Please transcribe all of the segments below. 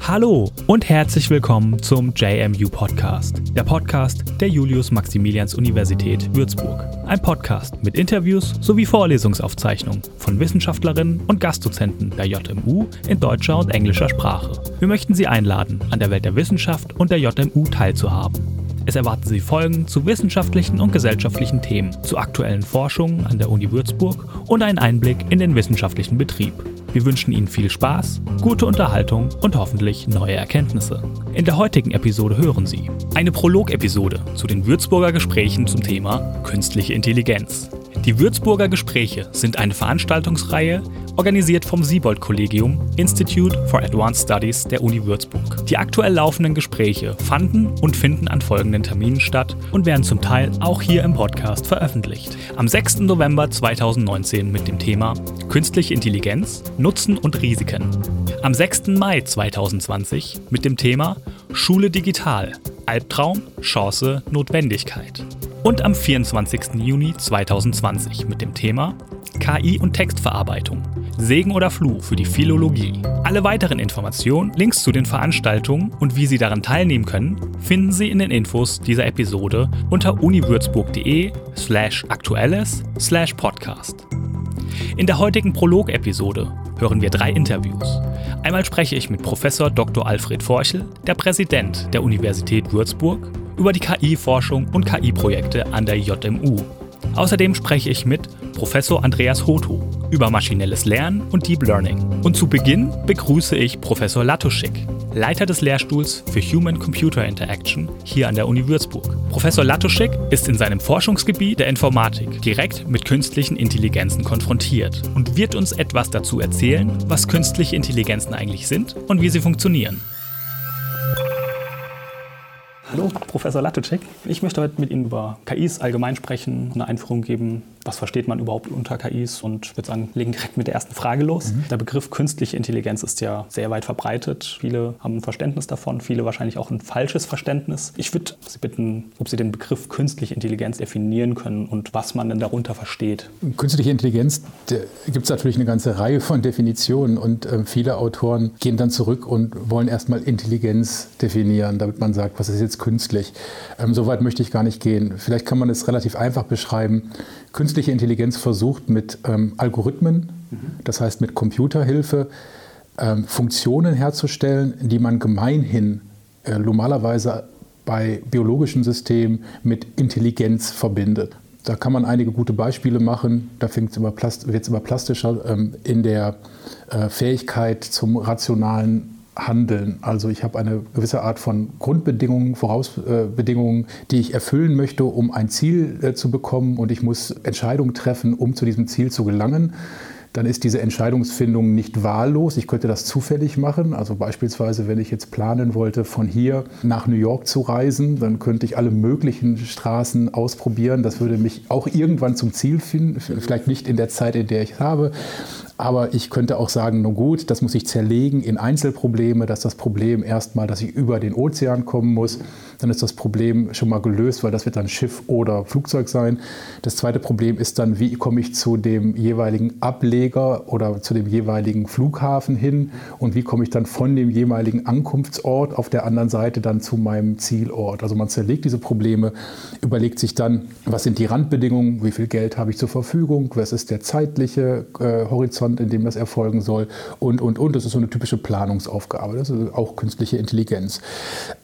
Hallo und herzlich willkommen zum JMU Podcast, der Podcast der Julius-Maximilians-Universität Würzburg. Ein Podcast mit Interviews sowie Vorlesungsaufzeichnungen von Wissenschaftlerinnen und Gastdozenten der JMU in deutscher und englischer Sprache. Wir möchten Sie einladen, an der Welt der Wissenschaft und der JMU teilzuhaben. Es erwarten Sie Folgen zu wissenschaftlichen und gesellschaftlichen Themen, zu aktuellen Forschungen an der Uni Würzburg und einen Einblick in den wissenschaftlichen Betrieb. Wir wünschen Ihnen viel Spaß, gute Unterhaltung und hoffentlich neue Erkenntnisse. In der heutigen Episode hören Sie eine Prolog-Episode zu den Würzburger Gesprächen zum Thema künstliche Intelligenz. Die Würzburger Gespräche sind eine Veranstaltungsreihe, organisiert vom Siebold-Kollegium Institute for Advanced Studies der Uni Würzburg. Die aktuell laufenden Gespräche fanden und finden an folgenden Terminen statt und werden zum Teil auch hier im Podcast veröffentlicht. Am 6. November 2019 mit dem Thema Künstliche Intelligenz, Nutzen und Risiken. Am 6. Mai 2020 mit dem Thema Schule digital, Albtraum, Chance, Notwendigkeit. Und am 24. Juni 2020 mit dem Thema KI und Textverarbeitung, Segen oder Fluch für die Philologie. Alle weiteren Informationen, Links zu den Veranstaltungen und wie Sie daran teilnehmen können, finden Sie in den Infos dieser Episode unter uniwürzburg.de slash aktuelles slash podcast. In der heutigen Prolog-Episode hören wir drei Interviews. Einmal spreche ich mit Professor Dr. Alfred Forchel, der Präsident der Universität Würzburg, über die KI-Forschung und KI-Projekte an der JMU. Außerdem spreche ich mit Professor Andreas Hoto über maschinelles Lernen und Deep Learning. Und zu Beginn begrüße ich Professor Latuschik, Leiter des Lehrstuhls für Human-Computer Interaction hier an der Uni Würzburg. Professor Latuschik ist in seinem Forschungsgebiet der Informatik direkt mit künstlichen Intelligenzen konfrontiert und wird uns etwas dazu erzählen, was künstliche Intelligenzen eigentlich sind und wie sie funktionieren. Hallo, Professor Latuschik. Ich möchte heute mit Ihnen über KIs allgemein sprechen, eine Einführung geben, was versteht man überhaupt unter KIs und ich würde sagen, legen direkt mit der ersten Frage los. Mhm. Der Begriff künstliche Intelligenz ist ja sehr weit verbreitet. Viele haben ein Verständnis davon, viele wahrscheinlich auch ein falsches Verständnis. Ich würde Sie bitten, ob Sie den Begriff künstliche Intelligenz definieren können und was man denn darunter versteht. Künstliche Intelligenz gibt es natürlich eine ganze Reihe von Definitionen und äh, viele Autoren gehen dann zurück und wollen erstmal Intelligenz definieren, damit man sagt, was ist jetzt künstlich. Ähm, Soweit möchte ich gar nicht gehen. Vielleicht kann man es relativ einfach beschreiben. Künstliche Intelligenz versucht mit ähm, Algorithmen, das heißt mit Computerhilfe, ähm, Funktionen herzustellen, die man gemeinhin äh, normalerweise bei biologischen Systemen mit Intelligenz verbindet. Da kann man einige gute Beispiele machen. Da wird es immer plastischer ähm, in der äh, Fähigkeit zum rationalen handeln. Also ich habe eine gewisse Art von Grundbedingungen, Vorausbedingungen, die ich erfüllen möchte, um ein Ziel äh, zu bekommen und ich muss Entscheidungen treffen, um zu diesem Ziel zu gelangen dann ist diese Entscheidungsfindung nicht wahllos. Ich könnte das zufällig machen. Also beispielsweise, wenn ich jetzt planen wollte, von hier nach New York zu reisen, dann könnte ich alle möglichen Straßen ausprobieren. Das würde mich auch irgendwann zum Ziel finden, vielleicht nicht in der Zeit, in der ich habe. Aber ich könnte auch sagen, nun gut, das muss ich zerlegen in Einzelprobleme, dass das Problem erstmal, dass ich über den Ozean kommen muss, dann ist das Problem schon mal gelöst, weil das wird dann Schiff oder Flugzeug sein. Das zweite Problem ist dann, wie komme ich zu dem jeweiligen Ableger oder zu dem jeweiligen Flughafen hin? Und wie komme ich dann von dem jeweiligen Ankunftsort auf der anderen Seite dann zu meinem Zielort. Also man zerlegt diese Probleme, überlegt sich dann, was sind die Randbedingungen, wie viel Geld habe ich zur Verfügung, was ist der zeitliche äh, Horizont, in dem das erfolgen soll und, und, und. Das ist so eine typische Planungsaufgabe. Das ist auch künstliche Intelligenz.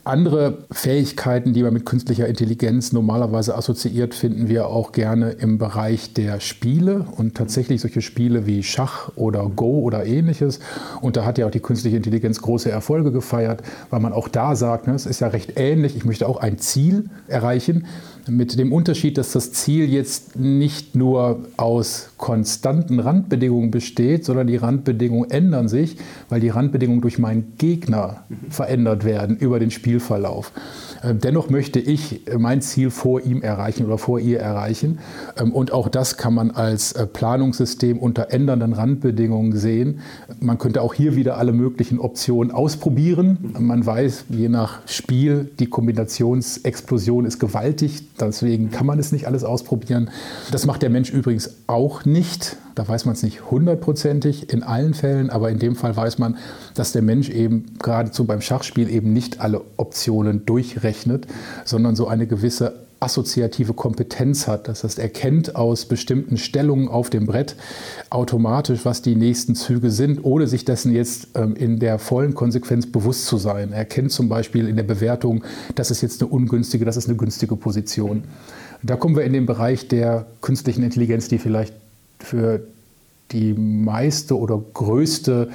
Andere Fähigkeiten, Fähigkeiten, die man mit künstlicher Intelligenz normalerweise assoziiert, finden wir auch gerne im Bereich der Spiele und tatsächlich solche Spiele wie Schach oder Go oder ähnliches. Und da hat ja auch die künstliche Intelligenz große Erfolge gefeiert, weil man auch da sagt, ne, es ist ja recht ähnlich, ich möchte auch ein Ziel erreichen. Mit dem Unterschied, dass das Ziel jetzt nicht nur aus konstanten Randbedingungen besteht, sondern die Randbedingungen ändern sich, weil die Randbedingungen durch meinen Gegner verändert werden über den Spiel Zielverlauf. Ähm, dennoch möchte ich mein Ziel vor ihm erreichen oder vor ihr erreichen. Ähm, und auch das kann man als äh, Planungssystem unter ändernden Randbedingungen sehen. Man könnte auch hier wieder alle möglichen Optionen ausprobieren. Man weiß, je nach Spiel, die Kombinationsexplosion ist gewaltig. Deswegen kann man es nicht alles ausprobieren. Das macht der Mensch übrigens auch nicht. Da weiß man es nicht hundertprozentig in allen Fällen, aber in dem Fall weiß man, dass der Mensch eben geradezu beim Schachspiel eben nicht alle Optionen durchrechnet, sondern so eine gewisse assoziative Kompetenz hat. Das heißt, er kennt aus bestimmten Stellungen auf dem Brett automatisch, was die nächsten Züge sind, ohne sich dessen jetzt ähm, in der vollen Konsequenz bewusst zu sein. Er kennt zum Beispiel in der Bewertung, das ist jetzt eine ungünstige, das ist eine günstige Position. Da kommen wir in den Bereich der künstlichen Intelligenz, die vielleicht für die meiste oder größte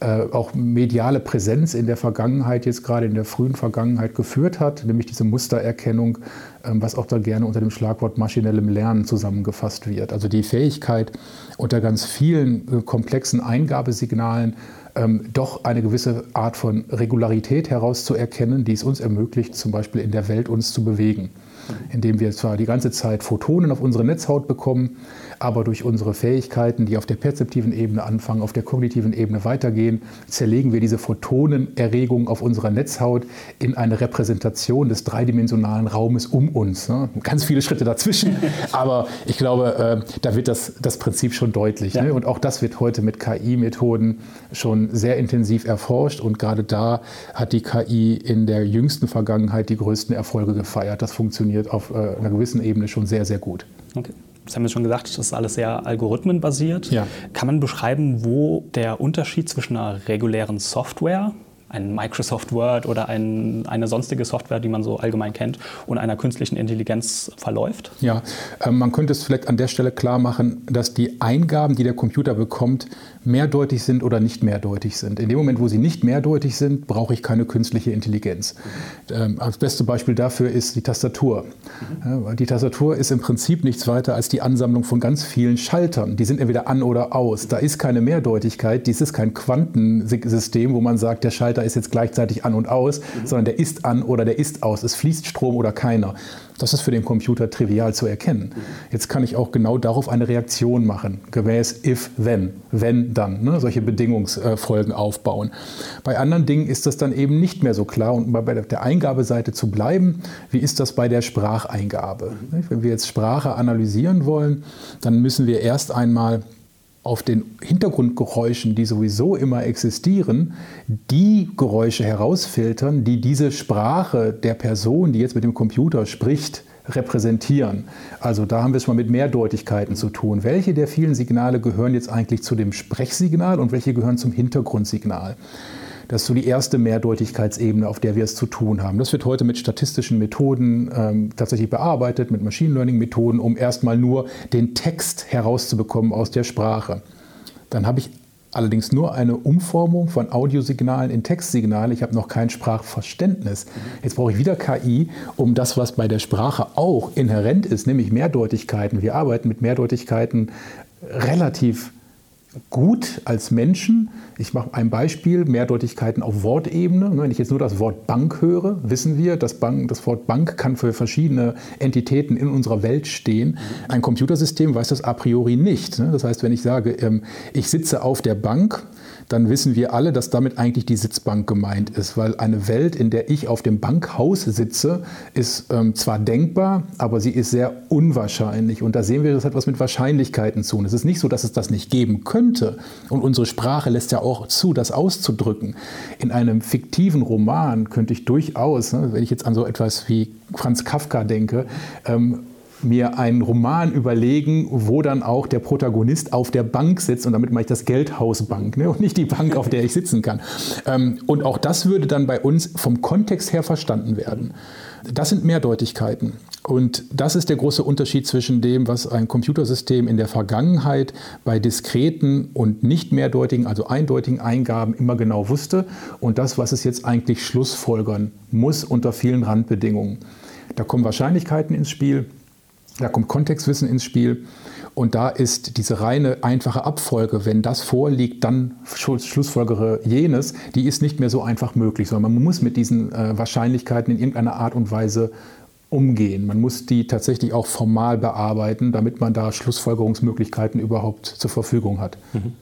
äh, auch mediale Präsenz in der Vergangenheit, jetzt gerade in der frühen Vergangenheit geführt hat, nämlich diese Mustererkennung, ähm, was auch da gerne unter dem Schlagwort maschinellem Lernen zusammengefasst wird. Also die Fähigkeit, unter ganz vielen äh, komplexen Eingabesignalen ähm, doch eine gewisse Art von Regularität herauszuerkennen, die es uns ermöglicht, zum Beispiel in der Welt uns zu bewegen indem wir zwar die ganze Zeit Photonen auf unsere Netzhaut bekommen, aber durch unsere Fähigkeiten, die auf der perzeptiven Ebene anfangen, auf der kognitiven Ebene weitergehen, zerlegen wir diese Photonenerregung auf unserer Netzhaut in eine Repräsentation des dreidimensionalen Raumes um uns. Ne? Ganz viele Schritte dazwischen, aber ich glaube, äh, da wird das, das Prinzip schon deutlich. Ja. Ne? Und auch das wird heute mit KI-Methoden schon sehr intensiv erforscht und gerade da hat die KI in der jüngsten Vergangenheit die größten Erfolge gefeiert. Das funktioniert funktioniert auf äh, einer gewissen Ebene schon sehr, sehr gut. Okay. Das haben wir schon gesagt, das ist alles sehr algorithmenbasiert. Ja. Kann man beschreiben, wo der Unterschied zwischen einer regulären Software ein Microsoft Word oder ein, eine sonstige Software, die man so allgemein kennt, und einer künstlichen Intelligenz verläuft? Ja, äh, man könnte es vielleicht an der Stelle klar machen, dass die Eingaben, die der Computer bekommt, mehrdeutig sind oder nicht mehrdeutig sind. In dem Moment, wo sie nicht mehrdeutig sind, brauche ich keine künstliche Intelligenz. Ähm, das beste Beispiel dafür ist die Tastatur. Ja, die Tastatur ist im Prinzip nichts weiter als die Ansammlung von ganz vielen Schaltern. Die sind entweder an oder aus. Da ist keine Mehrdeutigkeit, dies ist kein Quantensystem, wo man sagt, der Schalter ist jetzt gleichzeitig an und aus, mhm. sondern der ist an oder der ist aus. Es fließt Strom oder keiner. Das ist für den Computer trivial zu erkennen. Jetzt kann ich auch genau darauf eine Reaktion machen, gemäß if, then, wenn, dann, ne? solche Bedingungsfolgen aufbauen. Bei anderen Dingen ist das dann eben nicht mehr so klar und bei der Eingabeseite zu bleiben, wie ist das bei der Spracheingabe? Wenn wir jetzt Sprache analysieren wollen, dann müssen wir erst einmal auf den Hintergrundgeräuschen, die sowieso immer existieren, die Geräusche herausfiltern, die diese Sprache der Person, die jetzt mit dem Computer spricht, repräsentieren. Also da haben wir es mal mit Mehrdeutigkeiten zu tun. Welche der vielen Signale gehören jetzt eigentlich zu dem Sprechsignal und welche gehören zum Hintergrundsignal? Das ist so die erste Mehrdeutigkeitsebene, auf der wir es zu tun haben. Das wird heute mit statistischen Methoden ähm, tatsächlich bearbeitet, mit Machine Learning-Methoden, um erstmal nur den Text herauszubekommen aus der Sprache. Dann habe ich allerdings nur eine Umformung von Audiosignalen in Textsignale. Ich habe noch kein Sprachverständnis. Jetzt brauche ich wieder KI, um das, was bei der Sprache auch inhärent ist, nämlich Mehrdeutigkeiten. Wir arbeiten mit Mehrdeutigkeiten relativ gut als Menschen. Ich mache ein Beispiel, Mehrdeutigkeiten auf Wortebene. Wenn ich jetzt nur das Wort Bank höre, wissen wir, dass Bank, das Wort Bank kann für verschiedene Entitäten in unserer Welt stehen. Ein Computersystem weiß das a priori nicht. Das heißt, wenn ich sage, ähm, ich sitze auf der Bank, dann wissen wir alle, dass damit eigentlich die Sitzbank gemeint ist, weil eine Welt, in der ich auf dem Bankhaus sitze, ist ähm, zwar denkbar, aber sie ist sehr unwahrscheinlich. Und da sehen wir, das hat was mit Wahrscheinlichkeiten zu. Und es ist nicht so, dass es das nicht geben könnte. Und unsere Sprache lässt ja auch zu, das auszudrücken. In einem fiktiven Roman könnte ich durchaus, ne, wenn ich jetzt an so etwas wie Franz Kafka denke, ähm, mir einen Roman überlegen, wo dann auch der Protagonist auf der Bank sitzt und damit mache ich das Geldhausbank ne, und nicht die Bank, auf der ich sitzen kann. Ähm, und auch das würde dann bei uns vom Kontext her verstanden werden. Das sind Mehrdeutigkeiten. Und das ist der große Unterschied zwischen dem, was ein Computersystem in der Vergangenheit bei diskreten und nicht mehrdeutigen, also eindeutigen Eingaben immer genau wusste und das, was es jetzt eigentlich schlussfolgern muss unter vielen Randbedingungen. Da kommen Wahrscheinlichkeiten ins Spiel. Da kommt Kontextwissen ins Spiel. Und da ist diese reine, einfache Abfolge, wenn das vorliegt, dann schlussfolgere jenes, die ist nicht mehr so einfach möglich, sondern man muss mit diesen äh, Wahrscheinlichkeiten in irgendeiner Art und Weise umgehen. Man muss die tatsächlich auch formal bearbeiten, damit man da Schlussfolgerungsmöglichkeiten überhaupt zur Verfügung hat. Mhm.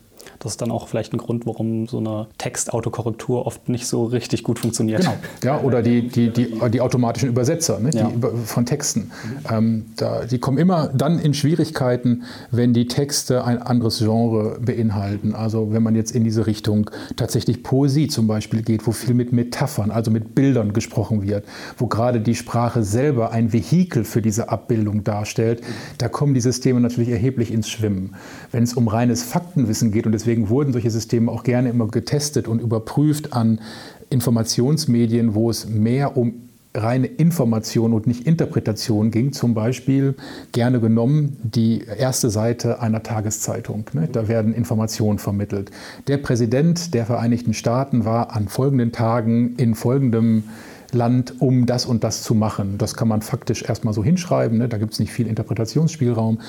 Das ist dann auch vielleicht ein Grund, warum so eine Textautokorrektur oft nicht so richtig gut funktioniert. Genau, ja, oder die, die, die, die automatischen Übersetzer ne, ja. von Texten. Ähm, da, die kommen immer dann in Schwierigkeiten, wenn die Texte ein anderes Genre beinhalten. Also wenn man jetzt in diese Richtung tatsächlich Poesie zum Beispiel geht, wo viel mit Metaphern, also mit Bildern gesprochen wird, wo gerade die Sprache selber ein Vehikel für diese Abbildung darstellt, da kommen die Systeme natürlich erheblich ins Schwimmen. Wenn es um reines Faktenwissen geht und deswegen deswegen wurden solche Systeme auch gerne immer getestet und überprüft an Informationsmedien, wo es mehr um reine Information und nicht Interpretation ging. Zum Beispiel gerne genommen die erste Seite einer Tageszeitung. Ne? Da werden Informationen vermittelt. Der Präsident der Vereinigten Staaten war an folgenden Tagen in folgendem Land, um das und das zu machen. Das kann man faktisch erstmal so hinschreiben, ne? da gibt es nicht viel Interpretationsspielraum.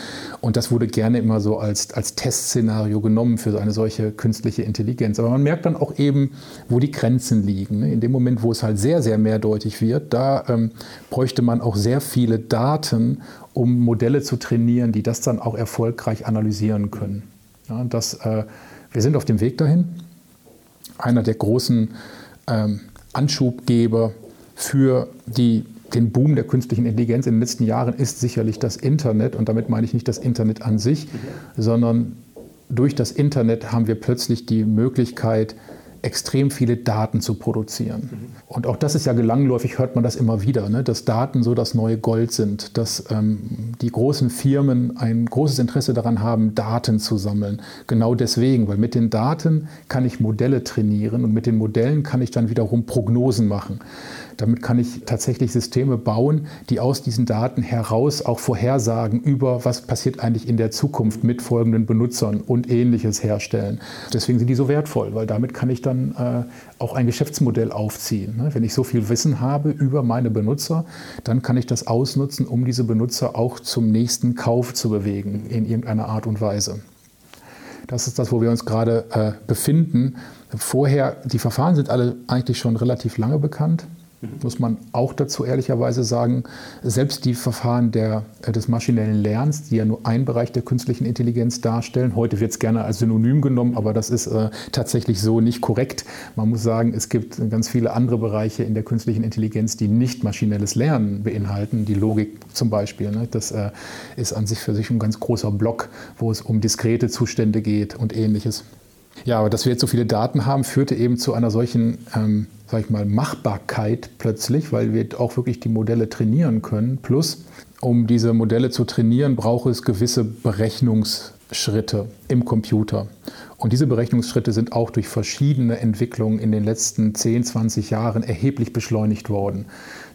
Und das wurde gerne immer so als, als Testszenario genommen für eine solche künstliche Intelligenz. Aber man merkt dann auch eben, wo die Grenzen liegen. Ne? In dem Moment, wo es halt sehr, sehr mehrdeutig wird, da ähm, bräuchte man auch sehr viele Daten, um Modelle zu trainieren, die das dann auch erfolgreich analysieren können. Ja, das, äh, wir sind auf dem Weg dahin. Einer der großen ähm, Anschubgeber für die, den Boom der künstlichen Intelligenz in den letzten Jahren ist sicherlich das Internet. Und damit meine ich nicht das Internet an sich, sondern durch das Internet haben wir plötzlich die Möglichkeit, extrem viele Daten zu produzieren. Und auch das ist ja gelangläufig, hört man das immer wieder, ne? dass Daten so das neue Gold sind, dass ähm, die großen Firmen ein großes Interesse daran haben, Daten zu sammeln. Genau deswegen, weil mit den Daten kann ich Modelle trainieren und mit den Modellen kann ich dann wiederum Prognosen machen. Damit kann ich tatsächlich Systeme bauen, die aus diesen Daten heraus auch Vorhersagen über, was passiert eigentlich in der Zukunft mit folgenden Benutzern und ähnliches herstellen. Deswegen sind die so wertvoll, weil damit kann ich dann äh, auch ein Geschäftsmodell aufziehen. Ne? Wenn ich so viel Wissen habe über meine Benutzer, dann kann ich das ausnutzen, um diese Benutzer auch zum nächsten Kauf zu bewegen, in irgendeiner Art und Weise. Das ist das, wo wir uns gerade äh, befinden. Vorher, die Verfahren sind alle eigentlich schon relativ lange bekannt muss man auch dazu ehrlicherweise sagen, selbst die Verfahren der, äh, des maschinellen Lernens, die ja nur einen Bereich der künstlichen Intelligenz darstellen, heute wird es gerne als Synonym genommen, aber das ist äh, tatsächlich so nicht korrekt. Man muss sagen, es gibt ganz viele andere Bereiche in der künstlichen Intelligenz, die nicht maschinelles Lernen beinhalten, die Logik zum Beispiel. Ne? Das äh, ist an sich für sich ein ganz großer Block, wo es um diskrete Zustände geht und ähnliches. Ja, aber dass wir jetzt so viele Daten haben, führte eben zu einer solchen, ähm, sag ich mal, Machbarkeit plötzlich, weil wir auch wirklich die Modelle trainieren können. Plus, um diese Modelle zu trainieren, braucht es gewisse Berechnungsschritte im Computer. Und diese Berechnungsschritte sind auch durch verschiedene Entwicklungen in den letzten 10, 20 Jahren erheblich beschleunigt worden.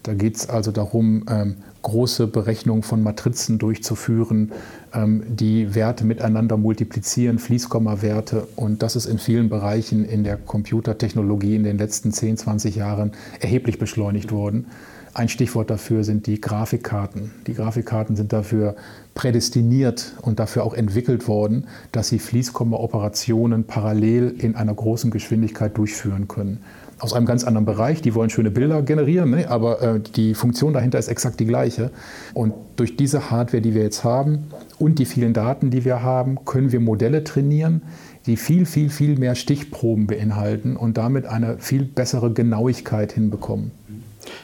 Da geht es also darum, ähm, große Berechnungen von Matrizen durchzuführen, ähm, die Werte miteinander multiplizieren, Fließkommawerte. Und das ist in vielen Bereichen in der Computertechnologie in den letzten 10, 20 Jahren erheblich beschleunigt worden. Ein Stichwort dafür sind die Grafikkarten. Die Grafikkarten sind dafür prädestiniert und dafür auch entwickelt worden, dass sie Fließkomma-Operationen parallel in einer großen Geschwindigkeit durchführen können aus einem ganz anderen Bereich. Die wollen schöne Bilder generieren, ne? aber äh, die Funktion dahinter ist exakt die gleiche. Und durch diese Hardware, die wir jetzt haben und die vielen Daten, die wir haben, können wir Modelle trainieren, die viel, viel, viel mehr Stichproben beinhalten und damit eine viel bessere Genauigkeit hinbekommen.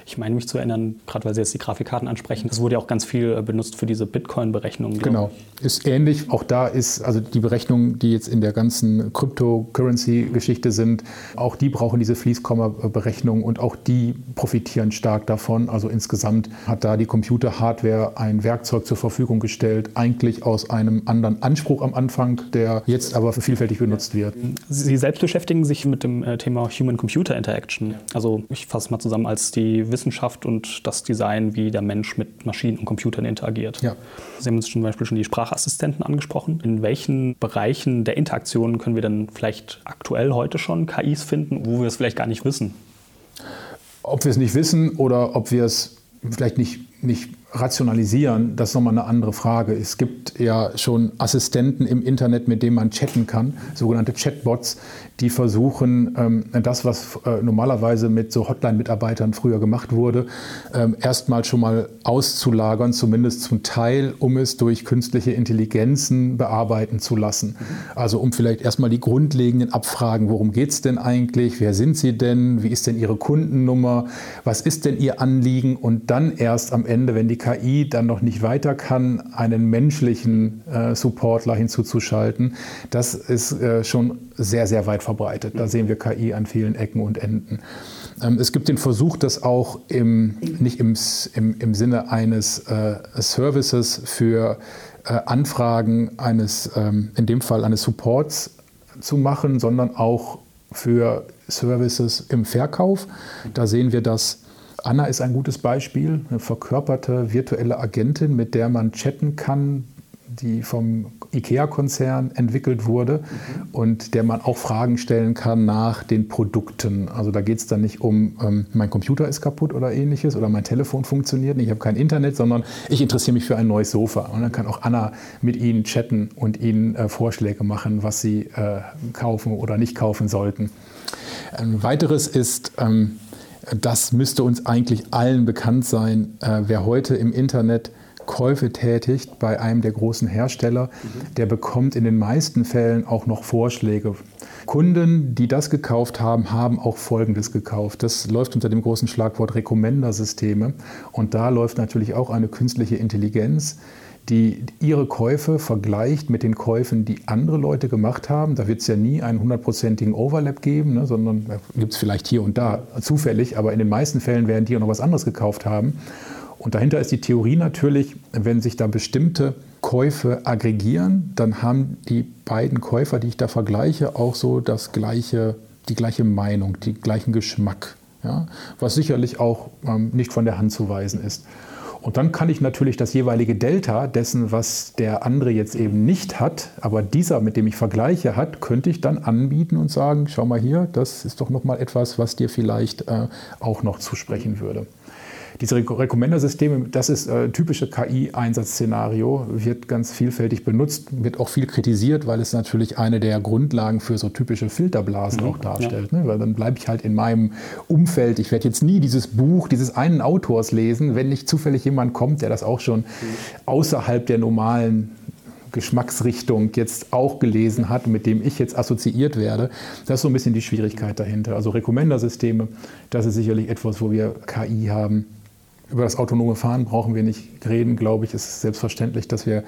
Ich meine mich zu erinnern, gerade weil Sie jetzt die Grafikkarten ansprechen, das wurde ja auch ganz viel äh, benutzt für diese Bitcoin-Berechnungen. Genau, ist ähnlich. Auch da ist also die Berechnungen, die jetzt in der ganzen Cryptocurrency-Geschichte sind, auch die brauchen diese Fließkomma-Berechnungen und auch die profitieren stark davon. Also insgesamt hat da die Computer-Hardware ein Werkzeug zur Verfügung gestellt, eigentlich aus einem anderen Anspruch am Anfang, der jetzt aber vielfältig benutzt wird. Sie selbst beschäftigen sich mit dem äh, Thema Human-Computer Interaction. Also ich fasse mal zusammen als die Wissenschaft und das Design, wie der Mensch mit Maschinen und Computern interagiert. Ja. Sie haben uns zum Beispiel schon die Sprachassistenten angesprochen. In welchen Bereichen der Interaktion können wir denn vielleicht aktuell heute schon KIs finden, wo wir es vielleicht gar nicht wissen? Ob wir es nicht wissen oder ob wir es vielleicht nicht nicht rationalisieren, das ist nochmal eine andere Frage. Es gibt ja schon Assistenten im Internet, mit denen man chatten kann, sogenannte Chatbots, die versuchen, ähm, das, was äh, normalerweise mit so Hotline-Mitarbeitern früher gemacht wurde, ähm, erstmal schon mal auszulagern, zumindest zum Teil, um es durch künstliche Intelligenzen bearbeiten zu lassen. Also um vielleicht erstmal die grundlegenden Abfragen, worum geht es denn eigentlich, wer sind Sie denn, wie ist denn Ihre Kundennummer, was ist denn Ihr Anliegen und dann erst am Ende, wenn die KI dann noch nicht weiter kann, einen menschlichen äh, Supportler hinzuzuschalten, das ist äh, schon sehr, sehr weit verbreitet. Da sehen wir KI an vielen Ecken und Enden. Ähm, es gibt den Versuch, das auch im, nicht im, im, im Sinne eines äh, Services für äh, Anfragen eines, ähm, in dem Fall eines Supports zu machen, sondern auch für Services im Verkauf. Da sehen wir das Anna ist ein gutes Beispiel, eine verkörperte virtuelle Agentin, mit der man chatten kann, die vom IKEA-Konzern entwickelt wurde mhm. und der man auch Fragen stellen kann nach den Produkten. Also da geht es dann nicht um, ähm, mein Computer ist kaputt oder ähnliches oder mein Telefon funktioniert nicht, ich habe kein Internet, sondern ich interessiere mich für ein neues Sofa. Und dann kann auch Anna mit Ihnen chatten und Ihnen äh, Vorschläge machen, was Sie äh, kaufen oder nicht kaufen sollten. Ein weiteres ist, ähm, das müsste uns eigentlich allen bekannt sein, äh, wer heute im Internet Käufe tätigt bei einem der großen Hersteller, der bekommt in den meisten Fällen auch noch Vorschläge. Kunden, die das gekauft haben, haben auch Folgendes gekauft. Das läuft unter dem großen Schlagwort Recommender-Systeme. Und da läuft natürlich auch eine künstliche Intelligenz, die ihre Käufe vergleicht mit den Käufen, die andere Leute gemacht haben. Da wird es ja nie einen hundertprozentigen Overlap geben, ne, sondern gibt es vielleicht hier und da zufällig, aber in den meisten Fällen werden die auch noch was anderes gekauft haben. Und dahinter ist die Theorie natürlich, wenn sich da bestimmte Käufe aggregieren, dann haben die beiden Käufer, die ich da vergleiche, auch so das gleiche, die gleiche Meinung, den gleichen Geschmack. Ja? Was sicherlich auch ähm, nicht von der Hand zu weisen ist. Und dann kann ich natürlich das jeweilige Delta dessen, was der andere jetzt eben nicht hat, aber dieser, mit dem ich vergleiche, hat, könnte ich dann anbieten und sagen, schau mal hier, das ist doch noch mal etwas, was dir vielleicht äh, auch noch zusprechen würde. Diese Recommender-Systeme, das ist äh, typische KI-Einsatzszenario, wird ganz vielfältig benutzt, wird auch viel kritisiert, weil es natürlich eine der Grundlagen für so typische Filterblasen mhm, auch darstellt. Ja. Ne? Weil dann bleibe ich halt in meinem Umfeld. Ich werde jetzt nie dieses Buch dieses einen Autors lesen, wenn nicht zufällig jemand kommt, der das auch schon mhm. außerhalb der normalen Geschmacksrichtung jetzt auch gelesen hat, mit dem ich jetzt assoziiert werde. Das ist so ein bisschen die Schwierigkeit dahinter. Also Recommender-Systeme, das ist sicherlich etwas, wo wir KI haben, über das autonome Fahren brauchen wir nicht reden, glaube ich. Es ist selbstverständlich, dass wir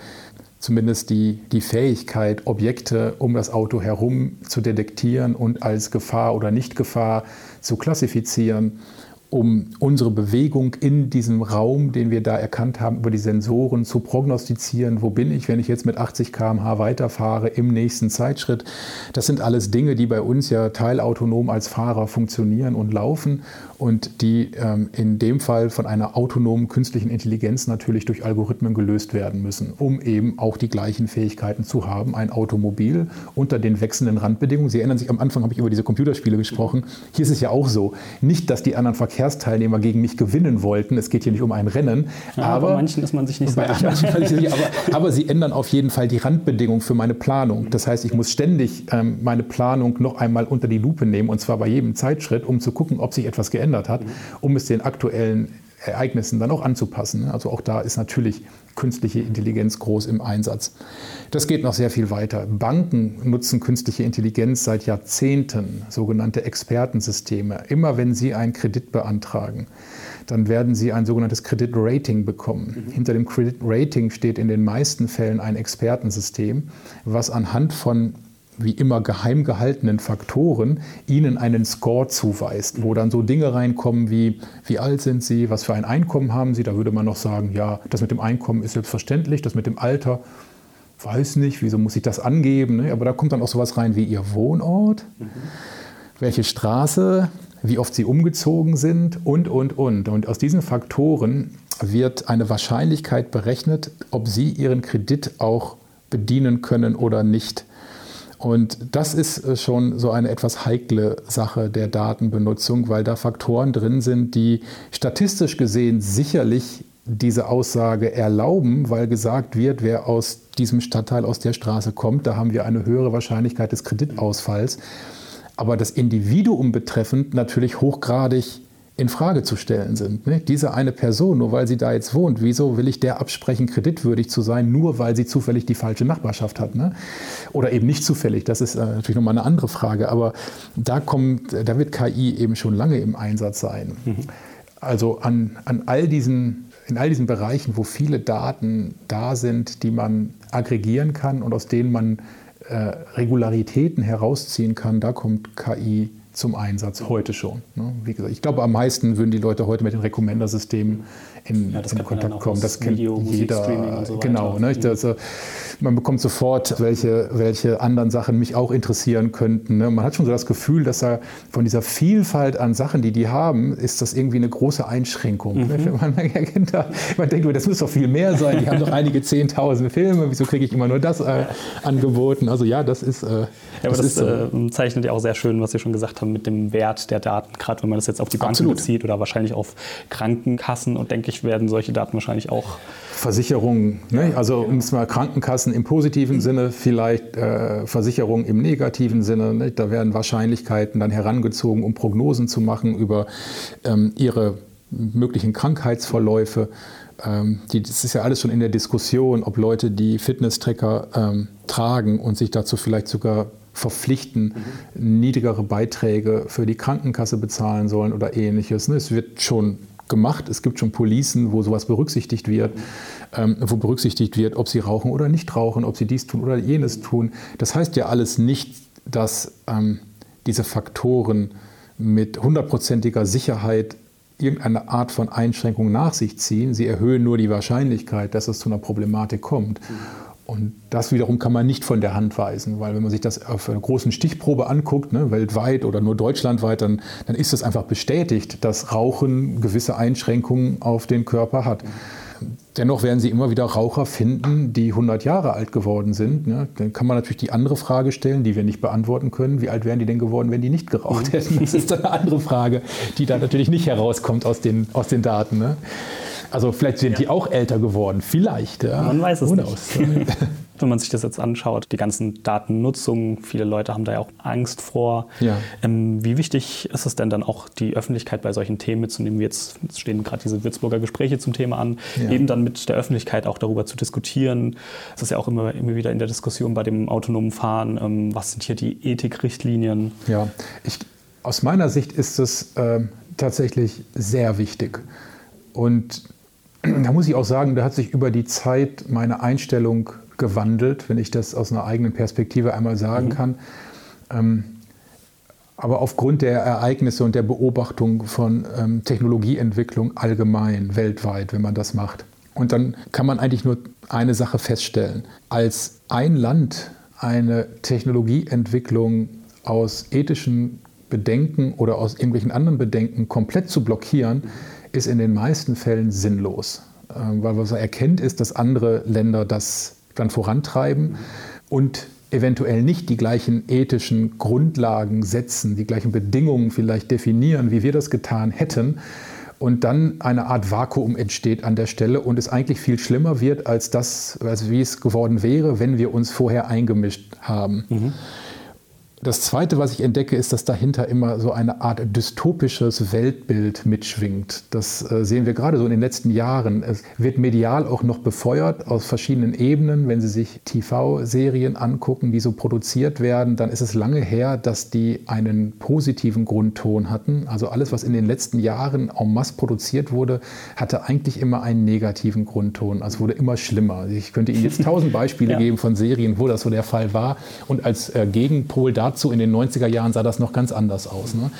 zumindest die, die Fähigkeit, Objekte um das Auto herum zu detektieren und als Gefahr oder Nicht-Gefahr zu klassifizieren, um unsere Bewegung in diesem Raum, den wir da erkannt haben, über die Sensoren zu prognostizieren. Wo bin ich, wenn ich jetzt mit 80 km/h weiterfahre im nächsten Zeitschritt? Das sind alles Dinge, die bei uns ja teilautonom als Fahrer funktionieren und laufen und die ähm, in dem Fall von einer autonomen künstlichen Intelligenz natürlich durch Algorithmen gelöst werden müssen, um eben auch die gleichen Fähigkeiten zu haben. Ein Automobil unter den wechselnden Randbedingungen. Sie erinnern sich, am Anfang habe ich über diese Computerspiele gesprochen. Hier ist es ja auch so. Nicht, dass die anderen Verkehrsteilnehmer gegen mich gewinnen wollten. Es geht hier nicht um ein Rennen. Ja, aber, bei manchen ist man sich nicht so sicher. aber, aber, sie ändern auf jeden Fall die Randbedingungen für meine Planung. Das heißt, ich muss ständig ähm, meine Planung noch einmal unter die Lupe nehmen und zwar bei jedem Zeitschritt, um zu gucken, ob sich etwas geändert geändert hat, um es den aktuellen Ereignissen dann auch anzupassen. Also auch da ist natürlich künstliche Intelligenz groß im Einsatz. Das geht noch sehr viel weiter. Banken nutzen künstliche Intelligenz seit Jahrzehnten, sogenannte Expertensysteme. Immer wenn sie einen Kredit beantragen, dann werden sie ein sogenanntes Kreditrating bekommen. Mhm. Hinter dem Kreditrating steht in den meisten Fällen ein Expertensystem, was anhand von wie immer geheim gehaltenen Faktoren ihnen einen Score zuweist, wo dann so Dinge reinkommen wie, wie alt sind sie, was für ein Einkommen haben sie, da würde man noch sagen, ja, das mit dem Einkommen ist selbstverständlich, das mit dem Alter, weiß nicht, wieso muss ich das angeben, ne? aber da kommt dann auch sowas rein wie ihr Wohnort, mhm. welche Straße, wie oft sie umgezogen sind und, und, und. Und aus diesen Faktoren wird eine Wahrscheinlichkeit berechnet, ob sie ihren Kredit auch bedienen können oder nicht. Und das ist äh, schon so eine etwas heikle Sache der Datenbenutzung, weil da Faktoren drin sind, die statistisch gesehen sicherlich diese Aussage erlauben, weil gesagt wird, wer aus diesem Stadtteil, aus der Straße kommt, da haben wir eine höhere Wahrscheinlichkeit des Kreditausfalls. Aber das Individuum betreffend natürlich hochgradig in Frage zu stellen sind. Ne? Diese eine Person, nur weil sie da jetzt wohnt, wieso will ich der absprechen, kreditwürdig zu sein, nur weil sie zufällig die falsche Nachbarschaft hat? Ne? Oder eben nicht zufällig, das ist äh, natürlich nochmal eine andere Frage. Aber da, kommt, da wird KI eben schon lange im Einsatz sein. Mhm. Also an, an all diesen, in all diesen Bereichen, wo viele Daten da sind, die man aggregieren kann und aus denen man äh, Regularitäten herausziehen kann, da kommt KI zum Einsatz heute schon. Ne? Wie gesagt, ich glaube, am meisten würden die Leute heute mit den Recommender-Systemen in, ja, in Kontakt kommen. Das kennt Video, jeder. So genau. Ne? Mhm. man bekommt sofort, welche, welche anderen Sachen mich auch interessieren könnten. Ne? Man hat schon so das Gefühl, dass da von dieser Vielfalt an Sachen, die die haben, ist das irgendwie eine große Einschränkung. Ne? Mhm. Man, man, denkt, das muss doch viel mehr sein. Die haben doch einige Zehntausend Filme. Wieso kriege ich immer nur das äh, angeboten? Also ja, das ist. Äh, ja, aber das, das ist, äh, zeichnet ja auch sehr schön, was Sie schon gesagt haben, mit dem Wert der Daten, gerade wenn man das jetzt auf die Banken bezieht oder wahrscheinlich auf Krankenkassen und denke ich, werden solche Daten wahrscheinlich auch. Versicherungen, ne? also um es mal Krankenkassen im positiven Sinne, vielleicht äh, Versicherungen im negativen Sinne. Ne? Da werden Wahrscheinlichkeiten dann herangezogen, um Prognosen zu machen über ähm, ihre möglichen Krankheitsverläufe. Ähm, die, das ist ja alles schon in der Diskussion, ob Leute, die Fitness-Tracker ähm, tragen und sich dazu vielleicht sogar verpflichten, mhm. niedrigere Beiträge für die Krankenkasse bezahlen sollen oder ähnliches. Ne? Es wird schon gemacht. Es gibt schon Policen, wo sowas berücksichtigt wird, ähm, wo berücksichtigt wird, ob sie rauchen oder nicht rauchen, ob sie dies tun oder jenes tun. Das heißt ja alles nicht, dass ähm, diese Faktoren mit hundertprozentiger Sicherheit irgendeine Art von Einschränkung nach sich ziehen. Sie erhöhen nur die Wahrscheinlichkeit, dass es zu einer Problematik kommt. Mhm. Und das wiederum kann man nicht von der Hand weisen, weil wenn man sich das auf einer großen Stichprobe anguckt, ne, weltweit oder nur deutschlandweit, dann, dann ist es einfach bestätigt, dass Rauchen gewisse Einschränkungen auf den Körper hat. Dennoch werden Sie immer wieder Raucher finden, die 100 Jahre alt geworden sind. Ne? Dann kann man natürlich die andere Frage stellen, die wir nicht beantworten können. Wie alt wären die denn geworden, wenn die nicht geraucht hätten? Das ist eine andere Frage, die da natürlich nicht herauskommt aus den, aus den Daten. Ne? Also vielleicht sind ja. die auch älter geworden, vielleicht. Ja. Man weiß es nicht. Wenn man sich das jetzt anschaut, die ganzen Datennutzungen, viele Leute haben da ja auch Angst vor. Ja. Ähm, wie wichtig ist es denn dann auch, die Öffentlichkeit bei solchen Themen mitzunehmen? Jetzt, jetzt stehen gerade diese Würzburger Gespräche zum Thema an, ja. eben dann mit der Öffentlichkeit auch darüber zu diskutieren. Das ist ja auch immer, immer wieder in der Diskussion bei dem autonomen Fahren. Ähm, was sind hier die Ethikrichtlinien? Ja, ich, aus meiner Sicht ist es äh, tatsächlich sehr wichtig. Und da muss ich auch sagen, da hat sich über die Zeit meine Einstellung gewandelt, wenn ich das aus einer eigenen Perspektive einmal sagen mhm. kann. Ähm, aber aufgrund der Ereignisse und der Beobachtung von ähm, Technologieentwicklung allgemein, weltweit, wenn man das macht. Und dann kann man eigentlich nur eine Sache feststellen. Als ein Land eine Technologieentwicklung aus ethischen Bedenken oder aus irgendwelchen anderen Bedenken komplett zu blockieren, ist in den meisten Fällen sinnlos. Ähm, weil was er erkennt, ist, dass andere Länder das dann vorantreiben und eventuell nicht die gleichen ethischen Grundlagen setzen, die gleichen Bedingungen vielleicht definieren, wie wir das getan hätten. Und dann eine Art Vakuum entsteht an der Stelle und es eigentlich viel schlimmer wird, als das, als wie es geworden wäre, wenn wir uns vorher eingemischt haben. Mhm. Das Zweite, was ich entdecke, ist, dass dahinter immer so eine Art dystopisches Weltbild mitschwingt. Das äh, sehen wir gerade so in den letzten Jahren. Es wird medial auch noch befeuert aus verschiedenen Ebenen. Wenn Sie sich TV-Serien angucken, die so produziert werden, dann ist es lange her, dass die einen positiven Grundton hatten. Also alles, was in den letzten Jahren en masse produziert wurde, hatte eigentlich immer einen negativen Grundton. Also wurde immer schlimmer. Ich könnte Ihnen jetzt tausend Beispiele ja. geben von Serien, wo das so der Fall war. Und als äh, Gegenpol dazu dazu in den 90er Jahren sah das noch ganz anders aus. Ne?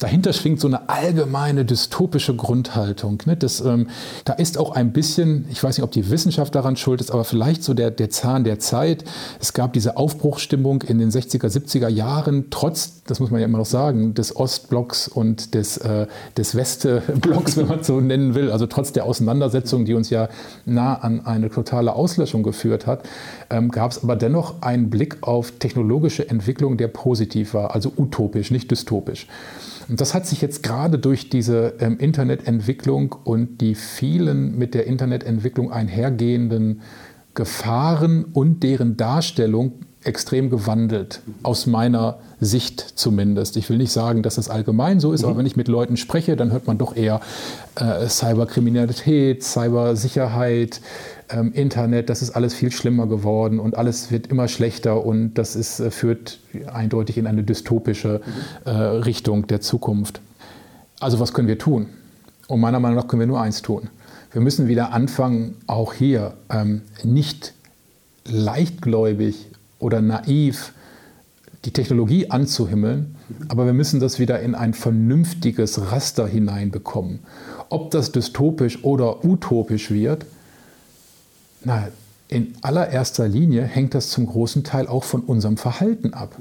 Dahinter schwingt so eine allgemeine dystopische Grundhaltung. Ne? Das, ähm, da ist auch ein bisschen, ich weiß nicht, ob die Wissenschaft daran schuld ist, aber vielleicht so der, der Zahn der Zeit. Es gab diese Aufbruchsstimmung in den 60er, 70er Jahren, trotz, das muss man ja immer noch sagen, des Ostblocks und des, äh, des Westblocks, wenn man so nennen will, also trotz der Auseinandersetzung, die uns ja nah an eine totale Auslöschung geführt hat, ähm, gab es aber dennoch einen Blick auf technologische Entwicklung, der positiv war, also utopisch, nicht dystopisch. Und das hat sich jetzt gerade durch diese ähm, Internetentwicklung und die vielen mit der Internetentwicklung einhergehenden Gefahren und deren Darstellung extrem gewandelt, aus meiner Sicht zumindest. Ich will nicht sagen, dass das allgemein so ist, mhm. aber wenn ich mit Leuten spreche, dann hört man doch eher äh, Cyberkriminalität, Cybersicherheit, ähm, Internet, das ist alles viel schlimmer geworden und alles wird immer schlechter und das ist, äh, führt eindeutig in eine dystopische äh, Richtung der Zukunft. Also was können wir tun? Und meiner Meinung nach können wir nur eins tun. Wir müssen wieder anfangen, auch hier ähm, nicht leichtgläubig oder naiv die Technologie anzuhimmeln, aber wir müssen das wieder in ein vernünftiges Raster hineinbekommen. Ob das dystopisch oder utopisch wird, na, in allererster Linie hängt das zum großen Teil auch von unserem Verhalten ab.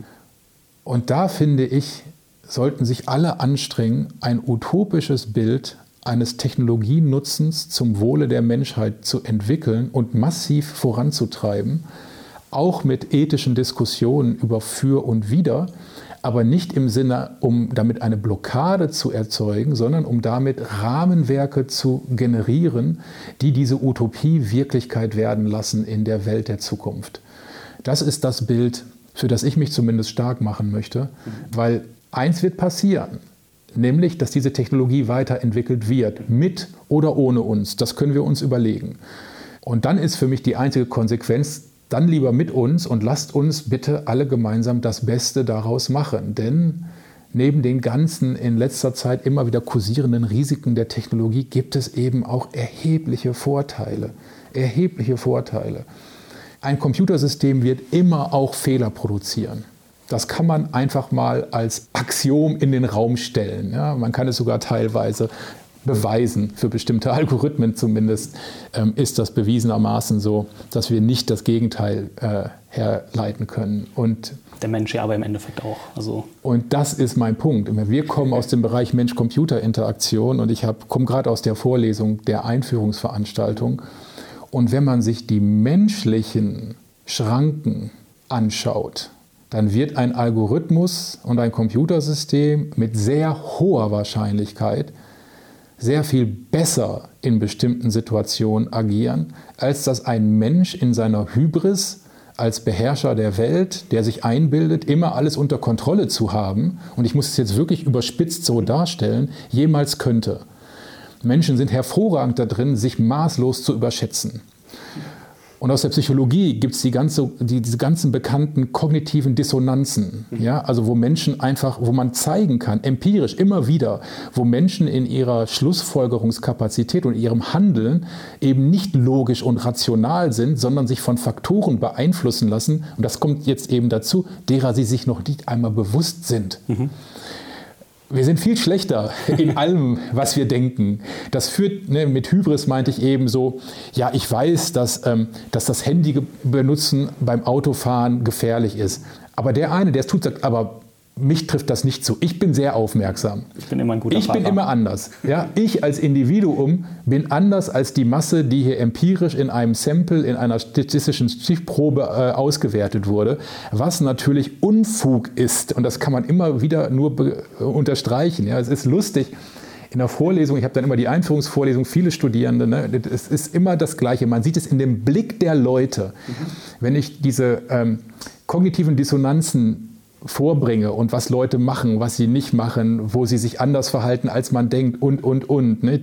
Und da finde ich, sollten sich alle anstrengen, ein utopisches Bild eines Technologienutzens zum Wohle der Menschheit zu entwickeln und massiv voranzutreiben, auch mit ethischen Diskussionen über für und wider, aber nicht im Sinne, um damit eine Blockade zu erzeugen, sondern um damit Rahmenwerke zu generieren, die diese Utopie Wirklichkeit werden lassen in der Welt der Zukunft. Das ist das Bild, für das ich mich zumindest stark machen möchte, weil eins wird passieren, nämlich dass diese Technologie weiterentwickelt wird, mit oder ohne uns. Das können wir uns überlegen. Und dann ist für mich die einzige Konsequenz, dann lieber mit uns und lasst uns bitte alle gemeinsam das Beste daraus machen. Denn neben den ganzen in letzter Zeit immer wieder kursierenden Risiken der Technologie gibt es eben auch erhebliche Vorteile. Erhebliche Vorteile. Ein Computersystem wird immer auch Fehler produzieren. Das kann man einfach mal als Axiom in den Raum stellen. Ja, man kann es sogar teilweise beweisen, für bestimmte Algorithmen zumindest, ähm, ist das bewiesenermaßen so, dass wir nicht das Gegenteil äh, herleiten können. Und der Mensch ja aber im Endeffekt auch. Also und das ist mein Punkt. Wir kommen aus dem Bereich Mensch-Computer-Interaktion und ich komme gerade aus der Vorlesung der Einführungsveranstaltung. Und wenn man sich die menschlichen Schranken anschaut, dann wird ein Algorithmus und ein Computersystem mit sehr hoher Wahrscheinlichkeit sehr viel besser in bestimmten Situationen agieren, als dass ein Mensch in seiner Hybris als Beherrscher der Welt, der sich einbildet, immer alles unter Kontrolle zu haben, und ich muss es jetzt wirklich überspitzt so darstellen, jemals könnte. Menschen sind hervorragend darin, sich maßlos zu überschätzen. Und aus der Psychologie gibt es die ganze, die, diese ganzen bekannten kognitiven Dissonanzen, mhm. ja, also wo Menschen einfach, wo man zeigen kann, empirisch immer wieder, wo Menschen in ihrer Schlussfolgerungskapazität und ihrem Handeln eben nicht logisch und rational sind, sondern sich von Faktoren beeinflussen lassen. Und das kommt jetzt eben dazu, derer sie sich noch nicht einmal bewusst sind. Mhm. Wir sind viel schlechter in allem, was wir denken. Das führt, ne, mit Hybris meinte ich eben so, ja, ich weiß, dass, ähm, dass das Handy benutzen beim Autofahren gefährlich ist. Aber der eine, der es tut, sagt, aber mich trifft das nicht zu. Ich bin sehr aufmerksam. Ich bin immer ein guter Ich Fahrer. bin immer anders. Ja, ich als Individuum bin anders als die Masse, die hier empirisch in einem Sample, in einer statistischen Stichprobe äh, ausgewertet wurde, was natürlich Unfug ist. Und das kann man immer wieder nur unterstreichen. Ja, es ist lustig in der Vorlesung, ich habe dann immer die Einführungsvorlesung, viele Studierende, ne, es ist immer das Gleiche. Man sieht es in dem Blick der Leute. Mhm. Wenn ich diese ähm, kognitiven Dissonanzen vorbringe und was Leute machen, was sie nicht machen, wo sie sich anders verhalten, als man denkt und, und, und. Ne?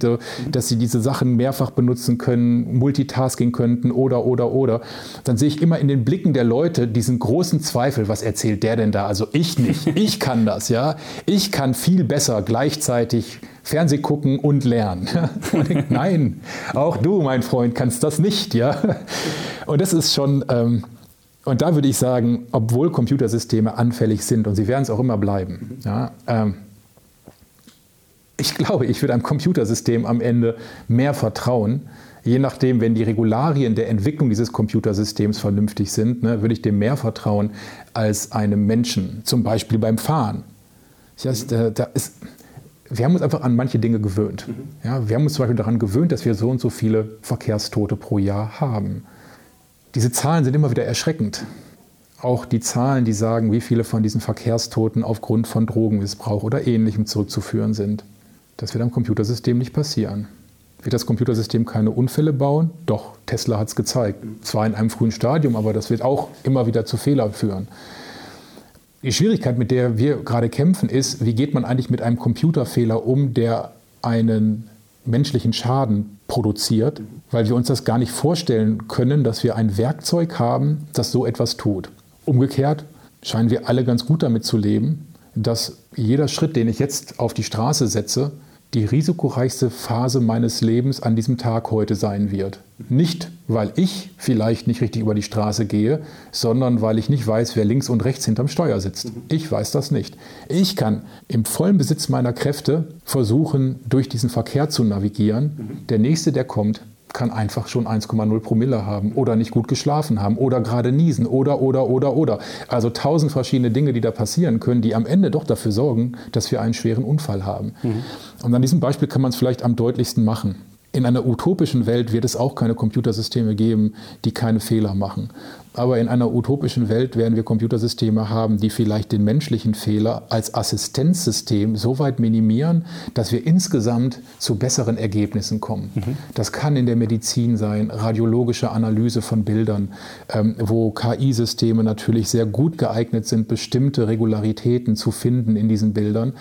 Dass sie diese Sachen mehrfach benutzen können, Multitasking könnten oder, oder, oder. Dann sehe ich immer in den Blicken der Leute diesen großen Zweifel, was erzählt der denn da? Also ich nicht, ich kann das, ja. Ich kann viel besser gleichzeitig Fernseh gucken und lernen. Und denke, nein, auch du, mein Freund, kannst das nicht, ja. Und das ist schon... Ähm, und da würde ich sagen, obwohl Computersysteme anfällig sind, und sie werden es auch immer bleiben, ja, ähm, ich glaube, ich würde einem Computersystem am Ende mehr vertrauen, je nachdem, wenn die Regularien der Entwicklung dieses Computersystems vernünftig sind, ne, würde ich dem mehr vertrauen als einem Menschen, zum Beispiel beim Fahren. Das, da, da ist, wir haben uns einfach an manche Dinge gewöhnt. Ja, wir haben uns zum Beispiel daran gewöhnt, dass wir so und so viele Verkehrstote pro Jahr haben diese Zahlen sind immer wieder erschreckend. auch die Zahlen, die sagen, wie viele von diesen Verkehrstoten aufgrund von Drogenmissbrauch oder ähnlichem zurückzuführen sind. Das wird am Computersystem nicht passieren. Wird das Computersystem keine Unfälle bauen? Doch, Tesla hat es gezeigt. Zwar in einem frühen Stadium, aber das wird auch immer wieder zu Fehlern führen. Die Schwierigkeit, mit der wir gerade kämpfen, ist, wie geht man eigentlich mit einem Computerfehler um, der einen menschlichen Schaden produziert, weil wir uns das gar nicht vorstellen können, dass wir ein Werkzeug haben, das so etwas tut. Umgekehrt scheinen wir alle ganz gut damit zu leben, dass jeder Schritt, den ich jetzt auf die Straße setze, die risikoreichste Phase meines Lebens an diesem Tag heute sein wird. Nicht, weil ich vielleicht nicht richtig über die Straße gehe, sondern weil ich nicht weiß, wer links und rechts hinterm Steuer sitzt. Ich weiß das nicht. Ich kann im vollen Besitz meiner Kräfte versuchen, durch diesen Verkehr zu navigieren. Der nächste, der kommt, kann einfach schon 1,0 Promille haben oder nicht gut geschlafen haben oder gerade niesen oder, oder, oder, oder. Also tausend verschiedene Dinge, die da passieren können, die am Ende doch dafür sorgen, dass wir einen schweren Unfall haben. Mhm. Und an diesem Beispiel kann man es vielleicht am deutlichsten machen. In einer utopischen Welt wird es auch keine Computersysteme geben, die keine Fehler machen. Aber in einer utopischen Welt werden wir Computersysteme haben, die vielleicht den menschlichen Fehler als Assistenzsystem so weit minimieren, dass wir insgesamt zu besseren Ergebnissen kommen. Mhm. Das kann in der Medizin sein, radiologische Analyse von Bildern, ähm, wo KI-Systeme natürlich sehr gut geeignet sind, bestimmte Regularitäten zu finden in diesen Bildern,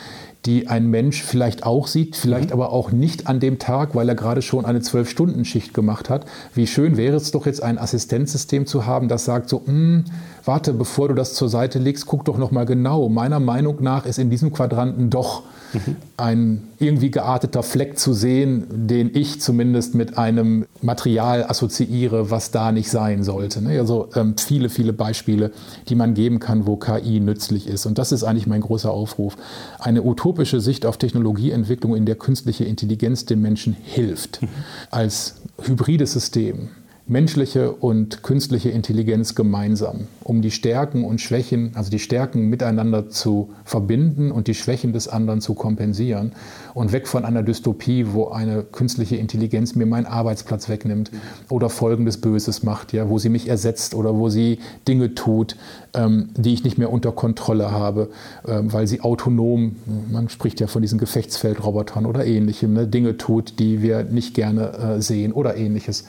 die ein Mensch vielleicht auch sieht, vielleicht mhm. aber auch nicht an dem Tag, weil er gerade schon eine Zwölf-Stunden-Schicht gemacht hat. Wie schön wäre es doch jetzt, ein Assistenzsystem zu haben, das sagt so, hm, warte, bevor du das zur Seite legst, guck doch noch mal genau. Meiner Meinung nach ist in diesem Quadranten doch mhm. ein irgendwie gearteter Fleck zu sehen, den ich zumindest mit einem Material assoziiere, was da nicht sein sollte. Ne? Also ähm, viele, viele Beispiele, die man geben kann, wo KI nützlich ist. Und das ist eigentlich mein großer Aufruf. Eine utopische Sicht auf Technologieentwicklung, in der künstliche Intelligenz den Menschen hilft, mhm. als hybrides System menschliche und künstliche Intelligenz gemeinsam, um die Stärken und Schwächen, also die Stärken miteinander zu verbinden und die Schwächen des anderen zu kompensieren und weg von einer Dystopie, wo eine künstliche Intelligenz mir meinen Arbeitsplatz wegnimmt oder folgendes Böses macht, ja, wo sie mich ersetzt oder wo sie Dinge tut, ähm, die ich nicht mehr unter Kontrolle habe, ähm, weil sie autonom, man spricht ja von diesen Gefechtsfeldrobotern oder ähnlichem, ne, Dinge tut, die wir nicht gerne äh, sehen oder ähnliches.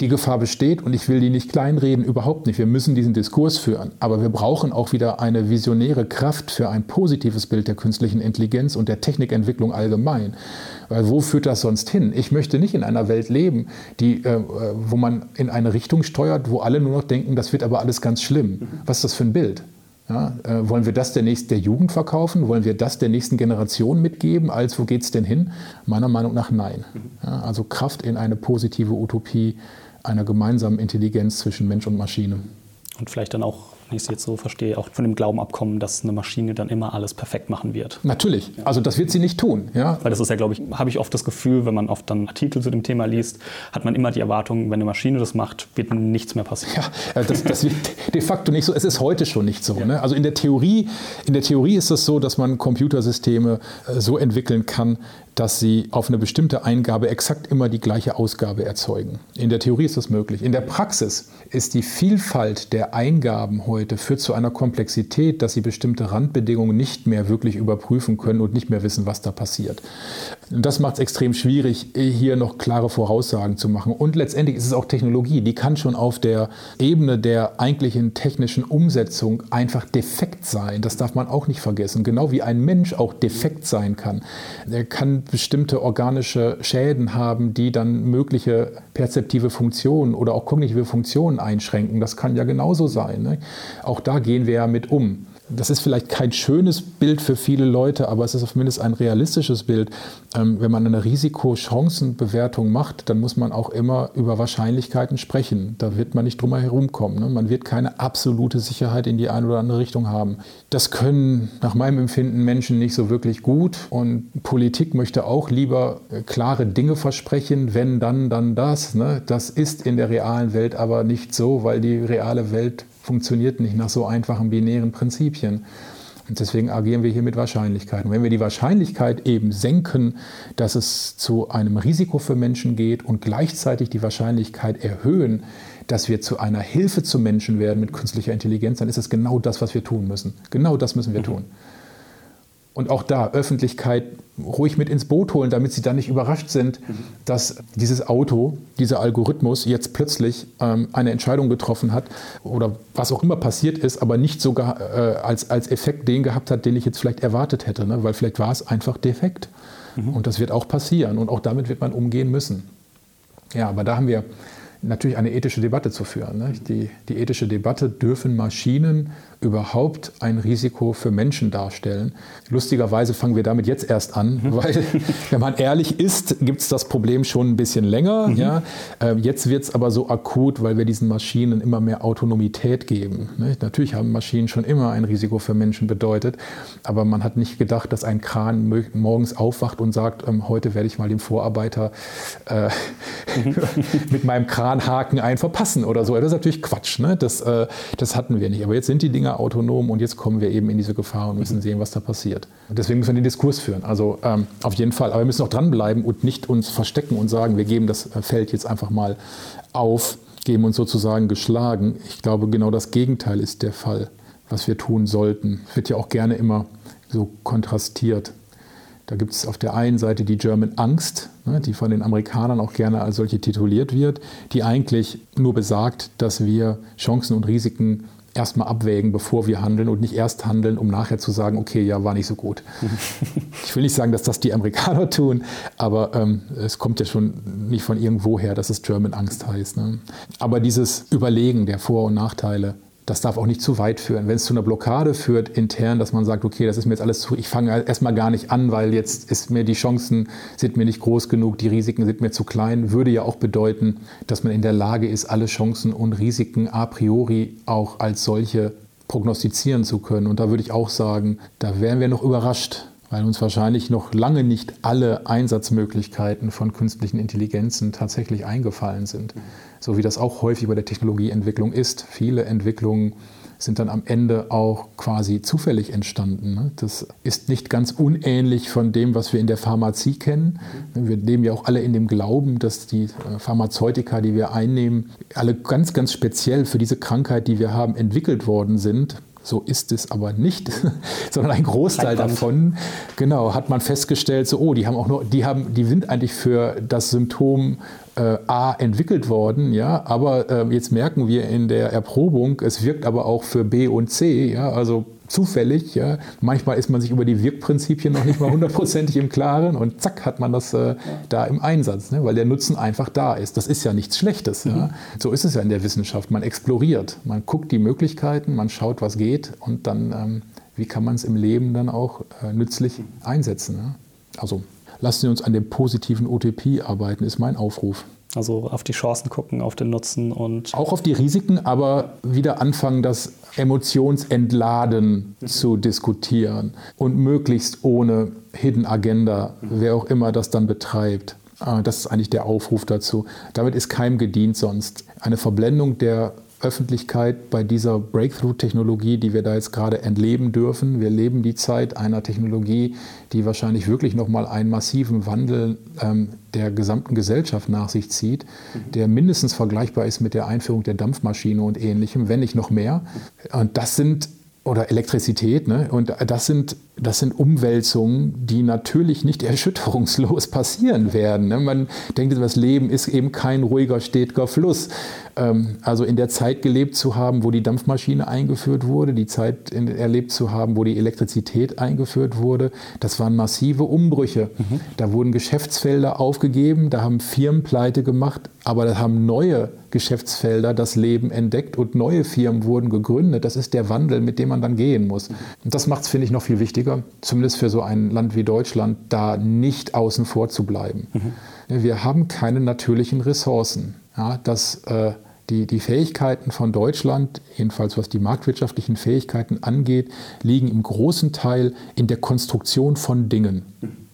Die Gefahr besteht und ich will die nicht kleinreden, überhaupt nicht. Wir müssen diesen Diskurs führen. Aber wir brauchen auch wieder eine visionäre Kraft für ein positives Bild der künstlichen Intelligenz und der Technikentwicklung allgemein. Weil wo führt das sonst hin? Ich möchte nicht in einer Welt leben, die, äh, wo man in eine Richtung steuert, wo alle nur noch denken, das wird aber alles ganz schlimm. Was ist das für ein Bild? Ja, äh, wollen wir das der, nächsten, der Jugend verkaufen? Wollen wir das der nächsten Generation mitgeben? Als wo geht es denn hin? Meiner Meinung nach nein. Ja, also Kraft in eine positive Utopie einer gemeinsamen Intelligenz zwischen Mensch und Maschine. Und vielleicht dann auch wenn ich es jetzt so verstehe, auch von dem Glauben abkommen, dass eine Maschine dann immer alles perfekt machen wird. Natürlich. Also das wird sie nicht tun. Ja? Weil das ist ja, glaube ich, habe ich oft das Gefühl, wenn man oft dann Artikel zu dem Thema liest, hat man immer die Erwartung, wenn eine Maschine das macht, wird nichts mehr passieren. Ja, das, das wird de facto nicht so. Es ist heute schon nicht so. Ja. Ne? Also in der Theorie, in der Theorie ist es so, dass man Computersysteme äh, so entwickeln kann, dass sie auf eine bestimmte Eingabe exakt immer die gleiche Ausgabe erzeugen. In der Theorie ist das möglich. In der Praxis ist die Vielfalt der Eingaben heute führt zu einer Komplexität, dass sie bestimmte Randbedingungen nicht mehr wirklich überprüfen können und nicht mehr wissen, was da passiert. Das macht es extrem schwierig, hier noch klare Voraussagen zu machen. Und letztendlich ist es auch Technologie, die kann schon auf der Ebene der eigentlichen technischen Umsetzung einfach defekt sein. Das darf man auch nicht vergessen. Genau wie ein Mensch auch defekt sein kann. Er kann bestimmte organische Schäden haben, die dann mögliche perzeptive Funktionen oder auch kognitive Funktionen einschränken. Das kann ja genauso sein. Ne? Auch da gehen wir ja mit um das ist vielleicht kein schönes Bild für viele Leute, aber es ist zumindest ein realistisches Bild. Ähm, wenn man eine Risiko-Chancen-Bewertung macht, dann muss man auch immer über Wahrscheinlichkeiten sprechen. Da wird man nicht drum herum kommen. Ne? Man wird keine absolute Sicherheit in die eine oder andere Richtung haben. Das können nach meinem Empfinden Menschen nicht so wirklich gut. Und Politik möchte auch lieber äh, klare Dinge versprechen, wenn dann, dann das. Ne? Das ist in der realen Welt aber nicht so, weil die reale Welt funktioniert nicht nach so einfachen binären Prinzipien. Und deswegen agieren wir hier mit Wahrscheinlichkeiten. wenn wir die Wahrscheinlichkeit eben senken, dass es zu einem Risiko für Menschen geht und gleichzeitig die Wahrscheinlichkeit erhöhen, dass wir zu einer Hilfe zum Menschen werden mit künstlicher Intelligenz, dann ist es genau das, was wir tun müssen. Genau das müssen wir mhm. tun. Und auch da Öffentlichkeit ruhig mit ins Boot holen, damit sie dann nicht überrascht sind, dass dieses Auto, dieser Algorithmus jetzt plötzlich ähm, eine Entscheidung getroffen hat oder was auch immer passiert ist, aber nicht sogar äh, als, als Effekt den gehabt hat, den ich jetzt vielleicht erwartet hätte, ne? weil vielleicht war es einfach defekt. Mhm. Und das wird auch passieren und auch damit wird man umgehen müssen. Ja, aber da haben wir natürlich eine ethische Debatte zu führen. Ne? Die, die ethische Debatte, dürfen Maschinen überhaupt ein Risiko für Menschen darstellen. Lustigerweise fangen wir damit jetzt erst an, mhm. weil, wenn man ehrlich ist, gibt es das Problem schon ein bisschen länger. Mhm. Ja? Ähm, jetzt wird es aber so akut, weil wir diesen Maschinen immer mehr Autonomität geben. Ne? Natürlich haben Maschinen schon immer ein Risiko für Menschen bedeutet, aber man hat nicht gedacht, dass ein Kran morgens aufwacht und sagt, ähm, heute werde ich mal dem Vorarbeiter äh, mit meinem Kranhaken einen verpassen oder so. Das ist natürlich Quatsch. Ne? Das, äh, das hatten wir nicht. Aber jetzt sind die Dinge Dinge autonom und jetzt kommen wir eben in diese Gefahr und müssen sehen, was da passiert. Und deswegen müssen wir den Diskurs führen. Also ähm, auf jeden Fall. Aber wir müssen auch dranbleiben und nicht uns verstecken und sagen, wir geben das Feld jetzt einfach mal auf, geben uns sozusagen geschlagen. Ich glaube, genau das Gegenteil ist der Fall, was wir tun sollten. Wird ja auch gerne immer so kontrastiert. Da gibt es auf der einen Seite die German Angst, ne, die von den Amerikanern auch gerne als solche tituliert wird, die eigentlich nur besagt, dass wir Chancen und Risiken erstmal abwägen, bevor wir handeln und nicht erst handeln, um nachher zu sagen, okay, ja, war nicht so gut. ich will nicht sagen, dass das die Amerikaner tun, aber ähm, es kommt ja schon nicht von irgendwo her, dass es German Angst heißt. Ne? Aber dieses Überlegen der Vor- und Nachteile, das darf auch nicht zu weit führen. Wenn es zu einer Blockade führt intern, dass man sagt, okay, das ist mir jetzt alles zu, ich fange erstmal gar nicht an, weil jetzt ist mir die Chancen sind mir nicht groß genug, die Risiken sind mir zu klein, würde ja auch bedeuten, dass man in der Lage ist, alle Chancen und Risiken a priori auch als solche prognostizieren zu können. Und da würde ich auch sagen, da wären wir noch überrascht, weil uns wahrscheinlich noch lange nicht alle Einsatzmöglichkeiten von künstlichen Intelligenzen tatsächlich eingefallen sind. So wie das auch häufig bei der Technologieentwicklung ist. Viele Entwicklungen sind dann am Ende auch quasi zufällig entstanden. Ne? Das ist nicht ganz unähnlich von dem, was wir in der Pharmazie kennen. Wir leben ja auch alle in dem Glauben, dass die äh, Pharmazeutika, die wir einnehmen, alle ganz, ganz speziell für diese Krankheit, die wir haben, entwickelt worden sind. So ist es aber nicht, sondern ein Großteil davon, genau, hat man festgestellt, so, oh, die haben auch nur, die haben, die sind eigentlich für das Symptom äh, A entwickelt worden, ja, aber äh, jetzt merken wir in der Erprobung, es wirkt aber auch für B und C, ja, also zufällig. Ja. Manchmal ist man sich über die Wirkprinzipien noch nicht mal hundertprozentig im Klaren und zack hat man das äh, da im Einsatz, ne, weil der Nutzen einfach da ist. Das ist ja nichts Schlechtes. Mhm. Ja. So ist es ja in der Wissenschaft. Man exploriert, man guckt die Möglichkeiten, man schaut, was geht und dann, ähm, wie kann man es im Leben dann auch äh, nützlich einsetzen. Ja. Also lassen Sie uns an dem positiven OTP arbeiten, ist mein Aufruf. Also auf die Chancen gucken, auf den Nutzen und. Auch auf die Risiken, aber wieder anfangen, das Emotionsentladen zu diskutieren und möglichst ohne Hidden Agenda, wer auch immer das dann betreibt. Ah, das ist eigentlich der Aufruf dazu. Damit ist keinem gedient sonst. Eine Verblendung der Öffentlichkeit bei dieser Breakthrough-Technologie, die wir da jetzt gerade entleben dürfen. Wir leben die Zeit einer Technologie, die wahrscheinlich wirklich nochmal einen massiven Wandel ähm, der gesamten Gesellschaft nach sich zieht, der mindestens vergleichbar ist mit der Einführung der Dampfmaschine und ähnlichem, wenn nicht noch mehr. Und das sind oder Elektrizität. Ne? Und das sind, das sind Umwälzungen, die natürlich nicht erschütterungslos passieren werden. Ne? Man denkt, das Leben ist eben kein ruhiger, stetiger Fluss. Ähm, also in der Zeit gelebt zu haben, wo die Dampfmaschine eingeführt wurde, die Zeit erlebt zu haben, wo die Elektrizität eingeführt wurde, das waren massive Umbrüche. Mhm. Da wurden Geschäftsfelder aufgegeben, da haben Firmen pleite gemacht, aber da haben neue Geschäftsfelder das Leben entdeckt und neue Firmen wurden gegründet. Das ist der Wandel, mit dem man dann gehen muss. Und das macht es, finde ich, noch viel wichtiger, zumindest für so ein Land wie Deutschland, da nicht außen vor zu bleiben. Mhm. Wir haben keine natürlichen Ressourcen. Ja, das äh, die, die Fähigkeiten von Deutschland, jedenfalls was die marktwirtschaftlichen Fähigkeiten angeht, liegen im großen Teil in der Konstruktion von Dingen.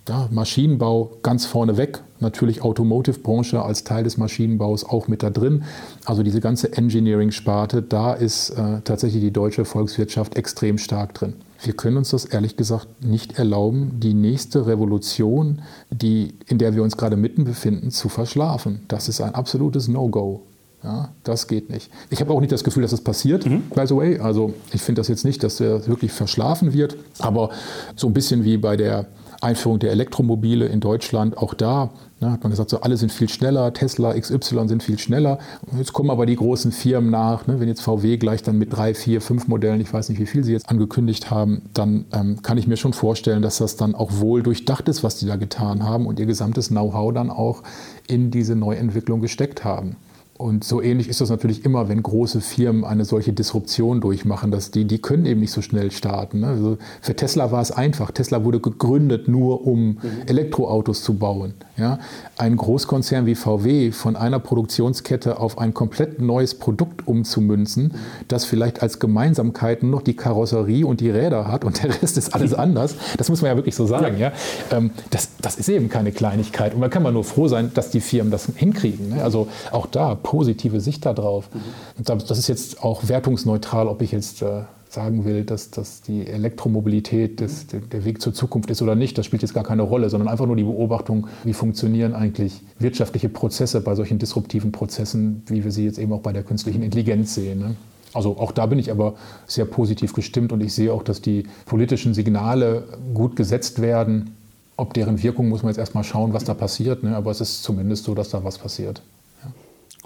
Ja, Maschinenbau ganz vorne weg, natürlich Automotive-Branche als Teil des Maschinenbaus auch mit da drin. Also diese ganze Engineering-Sparte, da ist äh, tatsächlich die deutsche Volkswirtschaft extrem stark drin. Wir können uns das ehrlich gesagt nicht erlauben, die nächste Revolution, die, in der wir uns gerade mitten befinden, zu verschlafen. Das ist ein absolutes No-Go. Ja, das geht nicht. Ich habe auch nicht das Gefühl, dass das passiert, mhm. by the way. Also ich finde das jetzt nicht, dass der wirklich verschlafen wird. Aber so ein bisschen wie bei der Einführung der Elektromobile in Deutschland, auch da ne, hat man gesagt, so alle sind viel schneller, Tesla, XY sind viel schneller. Jetzt kommen aber die großen Firmen nach. Ne, wenn jetzt VW gleich dann mit drei, vier, fünf Modellen, ich weiß nicht, wie viel sie jetzt angekündigt haben, dann ähm, kann ich mir schon vorstellen, dass das dann auch wohl durchdacht ist, was die da getan haben und ihr gesamtes Know-how dann auch in diese Neuentwicklung gesteckt haben. Und so ähnlich ist das natürlich immer, wenn große Firmen eine solche Disruption durchmachen, dass die, die können eben nicht so schnell starten. Ne? Also für Tesla war es einfach. Tesla wurde gegründet nur, um mhm. Elektroautos zu bauen. Ja? Ein Großkonzern wie VW von einer Produktionskette auf ein komplett neues Produkt umzumünzen, mhm. das vielleicht als Gemeinsamkeit nur noch die Karosserie und die Räder hat und der Rest ist alles anders, das muss man ja wirklich so sagen. Ja? Ähm, das, das ist eben keine Kleinigkeit. Und da kann man nur froh sein, dass die Firmen das hinkriegen. Ne? Also auch da positive Sicht darauf. Mhm. Das ist jetzt auch wertungsneutral, ob ich jetzt äh, sagen will, dass, dass die Elektromobilität das, der, Weg zur Zukunft ist oder nicht. Das spielt jetzt gar keine Rolle, sondern einfach nur die Beobachtung, wie funktionieren eigentlich wirtschaftliche Prozesse bei solchen disruptiven Prozessen, wie wir sie jetzt eben auch bei der künstlichen Intelligenz sehen. Ne? Also auch da bin ich aber sehr positiv gestimmt und ich sehe auch, dass die politischen Signale gut gesetzt werden. Ob deren Wirkung muss man jetzt erstmal schauen, was da passiert. Ne? Aber es ist zumindest so, dass da was passiert.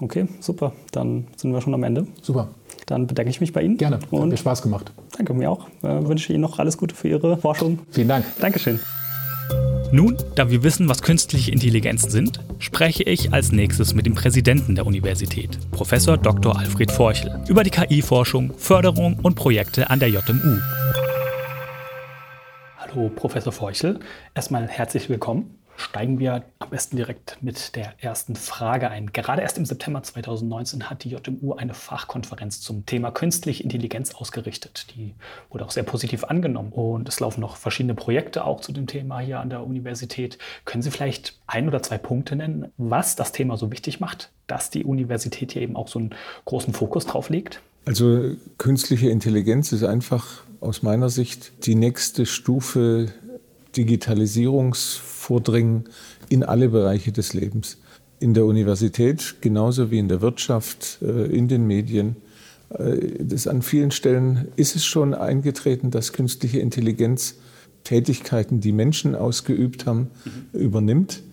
Okay, super. Dann sind wir schon am Ende. Super. Dann bedanke ich mich bei Ihnen. Gerne. Und Hat mir Spaß gemacht. Danke mir auch. Äh, wünsche Ihnen noch alles Gute für Ihre Forschung. Vielen Dank. Dankeschön. Nun, da wir wissen, was künstliche Intelligenzen sind, spreche ich als nächstes mit dem Präsidenten der Universität, Professor Dr. Alfred Forchel, über die KI-Forschung, Förderung und Projekte an der JMU. Hallo, Professor Forchel. Erstmal herzlich willkommen steigen wir am besten direkt mit der ersten Frage ein. Gerade erst im September 2019 hat die JMU eine Fachkonferenz zum Thema künstliche Intelligenz ausgerichtet. Die wurde auch sehr positiv angenommen und es laufen noch verschiedene Projekte auch zu dem Thema hier an der Universität. Können Sie vielleicht ein oder zwei Punkte nennen, was das Thema so wichtig macht, dass die Universität hier eben auch so einen großen Fokus drauf legt? Also künstliche Intelligenz ist einfach aus meiner Sicht die nächste Stufe Digitalisierungs vordringen in alle Bereiche des Lebens. In der Universität genauso wie in der Wirtschaft, äh, in den Medien. Äh, das an vielen Stellen ist es schon eingetreten, dass künstliche Intelligenz Tätigkeiten, die Menschen ausgeübt haben, mhm. übernimmt.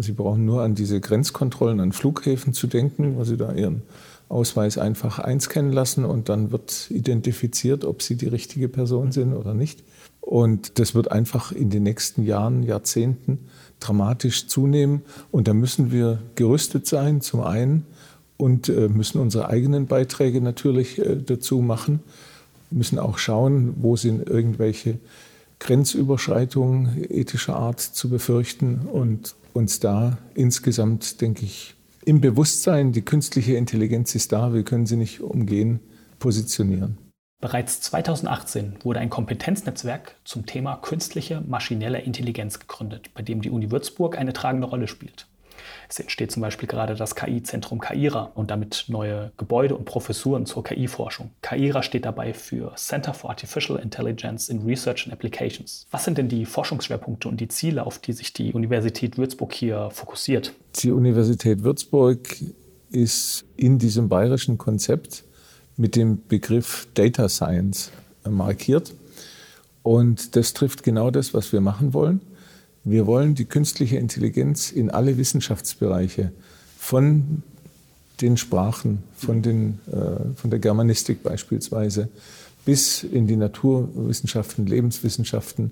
Sie brauchen nur an diese Grenzkontrollen an Flughäfen zu denken, wo Sie da Ihren Ausweis einfach einscannen lassen und dann wird identifiziert, ob Sie die richtige Person sind oder nicht. Und das wird einfach in den nächsten Jahren, Jahrzehnten dramatisch zunehmen. Und da müssen wir gerüstet sein, zum einen, und äh, müssen unsere eigenen Beiträge natürlich äh, dazu machen, müssen auch schauen, wo sind irgendwelche Grenzüberschreitungen ethischer Art zu befürchten und uns da insgesamt, denke ich, im Bewusstsein, die künstliche Intelligenz ist da, wir können sie nicht umgehen, positionieren. Bereits 2018 wurde ein Kompetenznetzwerk zum Thema künstliche maschinelle Intelligenz gegründet, bei dem die Uni Würzburg eine tragende Rolle spielt. Es entsteht zum Beispiel gerade das KI-Zentrum KAIRA und damit neue Gebäude und Professuren zur KI-Forschung. KAIRA steht dabei für Center for Artificial Intelligence in Research and Applications. Was sind denn die Forschungsschwerpunkte und die Ziele, auf die sich die Universität Würzburg hier fokussiert? Die Universität Würzburg ist in diesem bayerischen Konzept mit dem Begriff Data Science markiert. Und das trifft genau das, was wir machen wollen. Wir wollen die künstliche Intelligenz in alle Wissenschaftsbereiche von den Sprachen, von, den, äh, von der Germanistik beispielsweise, bis in die Naturwissenschaften, Lebenswissenschaften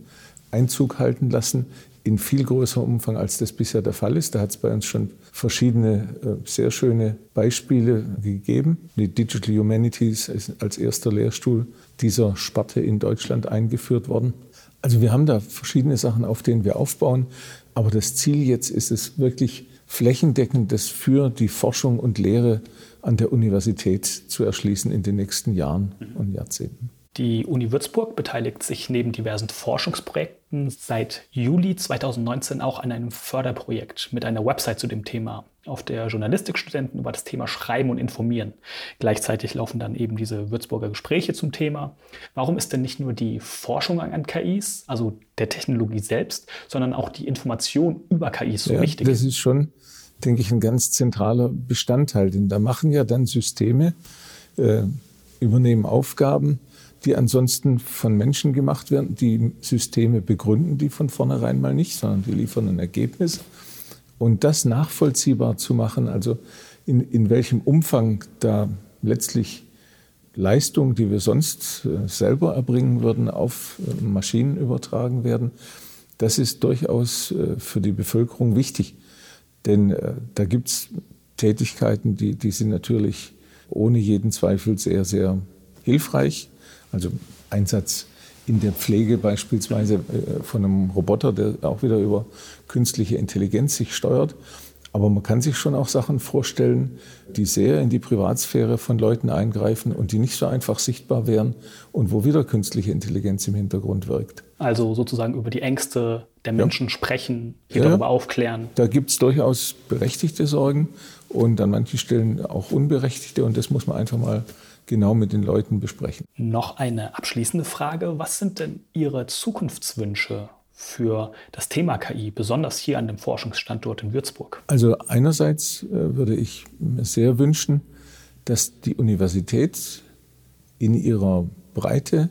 Einzug halten lassen, in viel größerem Umfang, als das bisher der Fall ist. Da hat es bei uns schon verschiedene äh, sehr schöne Beispiele gegeben. Die Digital Humanities ist als erster Lehrstuhl dieser Sparte in Deutschland eingeführt worden. Also wir haben da verschiedene Sachen, auf denen wir aufbauen. Aber das Ziel jetzt ist es wirklich flächendeckend, das für die Forschung und Lehre an der Universität zu erschließen in den nächsten Jahren und Jahrzehnten. Die Uni Würzburg beteiligt sich neben diversen Forschungsprojekten seit Juli 2019 auch an einem Förderprojekt mit einer Website zu dem Thema, auf der Journalistikstudenten über das Thema schreiben und informieren. Gleichzeitig laufen dann eben diese Würzburger Gespräche zum Thema. Warum ist denn nicht nur die Forschung an KIs, also der Technologie selbst, sondern auch die Information über KIs so ja, wichtig? Das ist schon, denke ich, ein ganz zentraler Bestandteil, denn da machen ja dann Systeme, äh, übernehmen Aufgaben, die ansonsten von Menschen gemacht werden. Die Systeme begründen die von vornherein mal nicht, sondern die liefern ein Ergebnis. Und das nachvollziehbar zu machen, also in, in welchem Umfang da letztlich Leistungen, die wir sonst äh, selber erbringen würden, auf äh, Maschinen übertragen werden, das ist durchaus äh, für die Bevölkerung wichtig. Denn da gibt es Tätigkeiten, die, die sind natürlich ohne jeden Zweifel sehr, sehr hilfreich. Also Einsatz in der Pflege beispielsweise äh, von einem Roboter, der auch wieder über künstliche Intelligenz sich steuert. Aber man kann sich schon auch Sachen vorstellen, die sehr in die Privatsphäre von Leuten eingreifen und die nicht so einfach sichtbar wären und wo wieder künstliche Intelligenz im Hintergrund wirkt. Also sozusagen über die Ängste der Menschen ja. sprechen, hier ja, darüber aufklären. Da gibt es durchaus berechtigte Sorgen und an manchen Stellen auch unberechtigte und das muss man einfach mal genau mit den Leuten besprechen. Noch eine abschließende Frage. Was sind denn Ihre Zukunftswünsche für das Thema KI, besonders hier an dem Forschungsstandort in Würzburg? Also einerseits äh, würde ich mir sehr wünschen, dass die Universität in ihrer Breite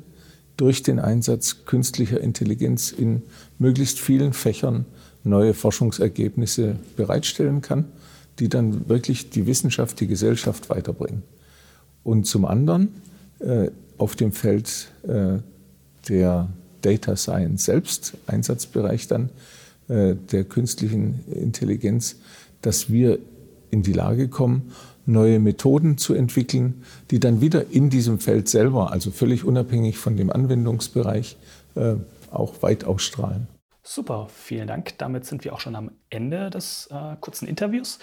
durch den Einsatz künstlicher Intelligenz in möglichst vielen Fächern neue Forschungsergebnisse bereitstellen kann, die dann wirklich die Wissenschaft, die Gesellschaft weiterbringen und zum anderen äh, auf dem Feld äh, der Data Science selbst, Einsatzbereich dann äh, der künstlichen Intelligenz, dass wir in die Lage kommen, neue Methoden zu entwickeln, die dann wieder in diesem Feld selber, also völlig unabhängig von dem Anwendungsbereich, äh, auch weit ausstrahlen. Super, vielen Dank. Damit sind wir auch schon am Ende des äh, kurzen Interviews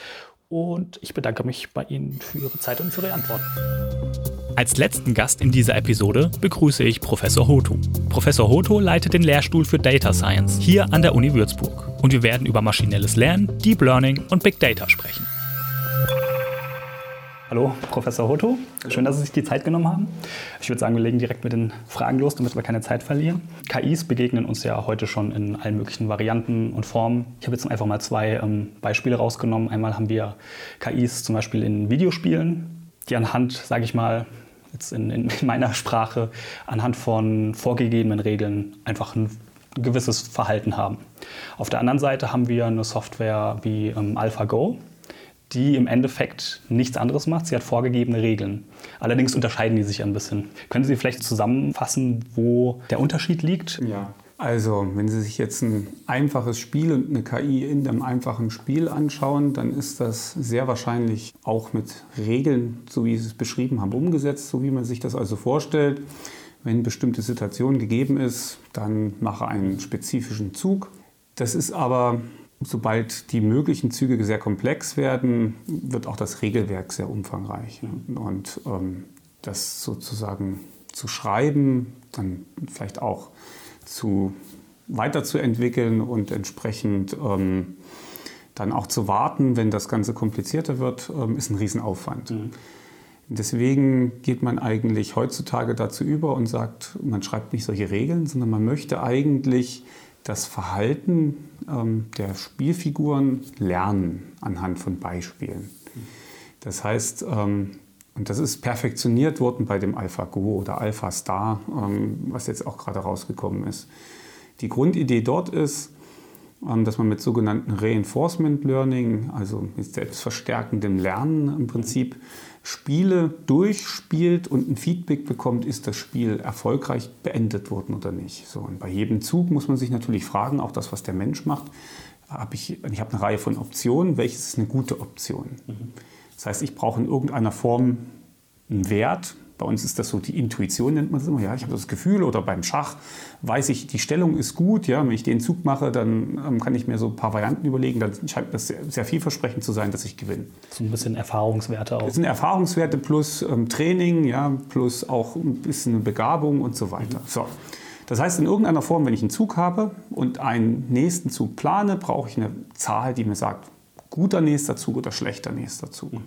und ich bedanke mich bei Ihnen für Ihre Zeit und für Ihre Antworten. Als letzten Gast in dieser Episode begrüße ich Professor Hoto. Professor Hoto leitet den Lehrstuhl für Data Science hier an der Uni Würzburg. Und wir werden über maschinelles Lernen, Deep Learning und Big Data sprechen. Hallo, Professor Hoto. Schön, dass Sie sich die Zeit genommen haben. Ich würde sagen, wir legen direkt mit den Fragen los, damit wir keine Zeit verlieren. KIs begegnen uns ja heute schon in allen möglichen Varianten und Formen. Ich habe jetzt einfach mal zwei ähm, Beispiele rausgenommen. Einmal haben wir KIs zum Beispiel in Videospielen, die anhand, sage ich mal, jetzt in, in meiner Sprache, anhand von vorgegebenen Regeln einfach ein gewisses Verhalten haben. Auf der anderen Seite haben wir eine Software wie ähm, AlphaGo die im Endeffekt nichts anderes macht. Sie hat vorgegebene Regeln. Allerdings unterscheiden die sich ein bisschen. Können Sie vielleicht zusammenfassen, wo der Unterschied liegt? Ja. Also, wenn Sie sich jetzt ein einfaches Spiel und eine KI in einem einfachen Spiel anschauen, dann ist das sehr wahrscheinlich auch mit Regeln, so wie Sie es beschrieben haben, umgesetzt, so wie man sich das also vorstellt. Wenn eine bestimmte Situation gegeben ist, dann mache einen spezifischen Zug. Das ist aber Sobald die möglichen Züge sehr komplex werden, wird auch das Regelwerk sehr umfangreich. Und ähm, das sozusagen zu schreiben, dann vielleicht auch zu weiterzuentwickeln und entsprechend ähm, dann auch zu warten, wenn das Ganze komplizierter wird, ähm, ist ein Riesenaufwand. Mhm. Deswegen geht man eigentlich heutzutage dazu über und sagt, man schreibt nicht solche Regeln, sondern man möchte eigentlich das Verhalten ähm, der Spielfiguren lernen anhand von Beispielen. Das heißt, ähm, und das ist perfektioniert worden bei dem AlphaGo oder AlphaStar, ähm, was jetzt auch gerade rausgekommen ist. Die Grundidee dort ist, dass man mit sogenannten Reinforcement Learning, also mit selbstverstärkendem Lernen im Prinzip, Spiele durchspielt und ein Feedback bekommt, ist das Spiel erfolgreich beendet worden oder nicht. So, und bei jedem Zug muss man sich natürlich fragen, auch das, was der Mensch macht, hab ich, ich habe eine Reihe von Optionen, welches ist eine gute Option? Mhm. Das heißt, ich brauche in irgendeiner Form einen Wert, Bei uns ist das so die Intuition, nennt man das immer. Ja, ich habe das Gefühl oder beim Schach weiß ich, die Stellung ist gut. Ja, wenn ich den Zug mache, dann ähm, kann ich mir so ein paar Varianten überlegen. Dann scheint das sehr, sehr vielversprechend zu sein, dass ich gewinne. So ein bisschen Erfahrungswerte auch. Das sind Erfahrungswerte plus ähm, Training, ja, plus auch ein bisschen Begabung und so weiter. Mhm. So. Das heißt, in irgendeiner Form, wenn ich einen Zug habe und einen nächsten Zug plane, brauche ich eine Zahl, die mir sagt, guter nächster Zug oder schlechter nächster Zug. Mhm.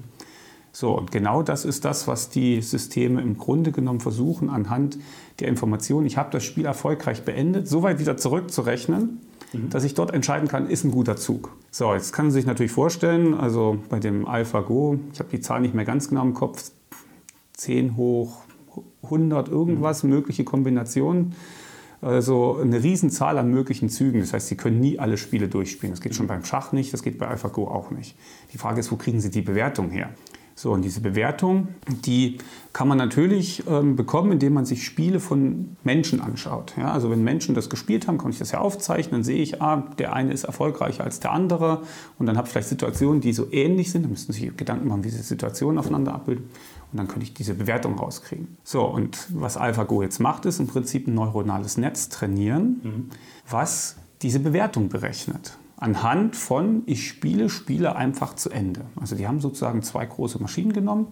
So, und genau das ist das, was die Systeme im Grunde genommen versuchen, anhand der Informationen, ich habe das Spiel erfolgreich beendet, so weit wieder zurückzurechnen, mhm. dass ich dort entscheiden kann, ist ein guter Zug. So, jetzt kann man sich natürlich vorstellen, also bei dem AlphaGo, ich habe die Zahl nicht mehr ganz genau im Kopf, 10 hoch 100 irgendwas, mhm. mögliche Kombinationen. Also eine Riesenzahl an möglichen Zügen. Das heißt, Sie können nie alle Spiele durchspielen. Das geht schon beim Schach nicht, das geht bei AlphaGo auch nicht. Die Frage ist, wo kriegen Sie die Bewertung her? So, und diese Bewertung, die kann man natürlich ähm, bekommen, indem man sich Spiele von Menschen anschaut. Ja, also wenn Menschen das gespielt haben, kann ich das ja aufzeichnen, dann sehe ich, ah, der eine ist erfolgreicher als der andere und dann habe ich vielleicht Situationen, die so ähnlich sind, dann müssen Sie sich Gedanken machen, wie diese Situationen aufeinander abbilden und dann könnte ich diese Bewertung rauskriegen. So, und was AlphaGo jetzt macht, ist im Prinzip ein neuronales Netz trainieren, mhm. was diese Bewertung berechnet anhand von, ich spiele Spiele einfach zu Ende. Also die haben sozusagen zwei große Maschinen genommen,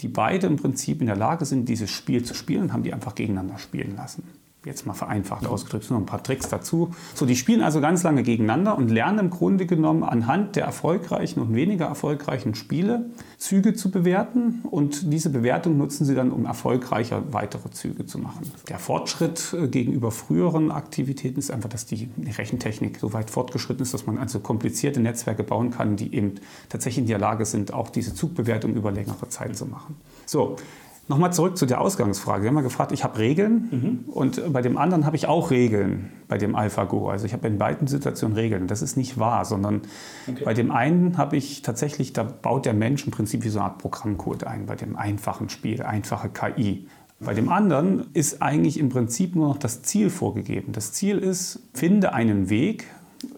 die beide im Prinzip in der Lage sind, dieses Spiel zu spielen und haben die einfach gegeneinander spielen lassen jetzt mal vereinfacht ausgedrückt, noch ein paar Tricks dazu. So, die spielen also ganz lange gegeneinander und lernen im Grunde genommen anhand der erfolgreichen und weniger erfolgreichen Spiele Züge zu bewerten und diese Bewertung nutzen sie dann, um erfolgreicher weitere Züge zu machen. Der Fortschritt äh, gegenüber früheren Aktivitäten ist einfach, dass die Rechentechnik so weit fortgeschritten ist, dass man also komplizierte Netzwerke bauen kann, die eben tatsächlich in der Lage sind, auch diese Zugbewertung über längere Zeit zu machen. So, Nochmal zurück zu der Ausgangsfrage. Sie haben ja gefragt, ich habe Regeln mhm. und bei dem anderen habe ich auch Regeln, bei dem AlphaGo. Also ich habe in beiden Situationen Regeln. Das ist nicht wahr, sondern okay. bei dem einen habe ich tatsächlich, da baut der Mensch im Prinzip wie so eine Art Programmcode ein, bei dem einfachen Spiel, einfache KI. Bei dem anderen ist eigentlich im Prinzip nur noch das Ziel vorgegeben. Das Ziel ist, finde einen Weg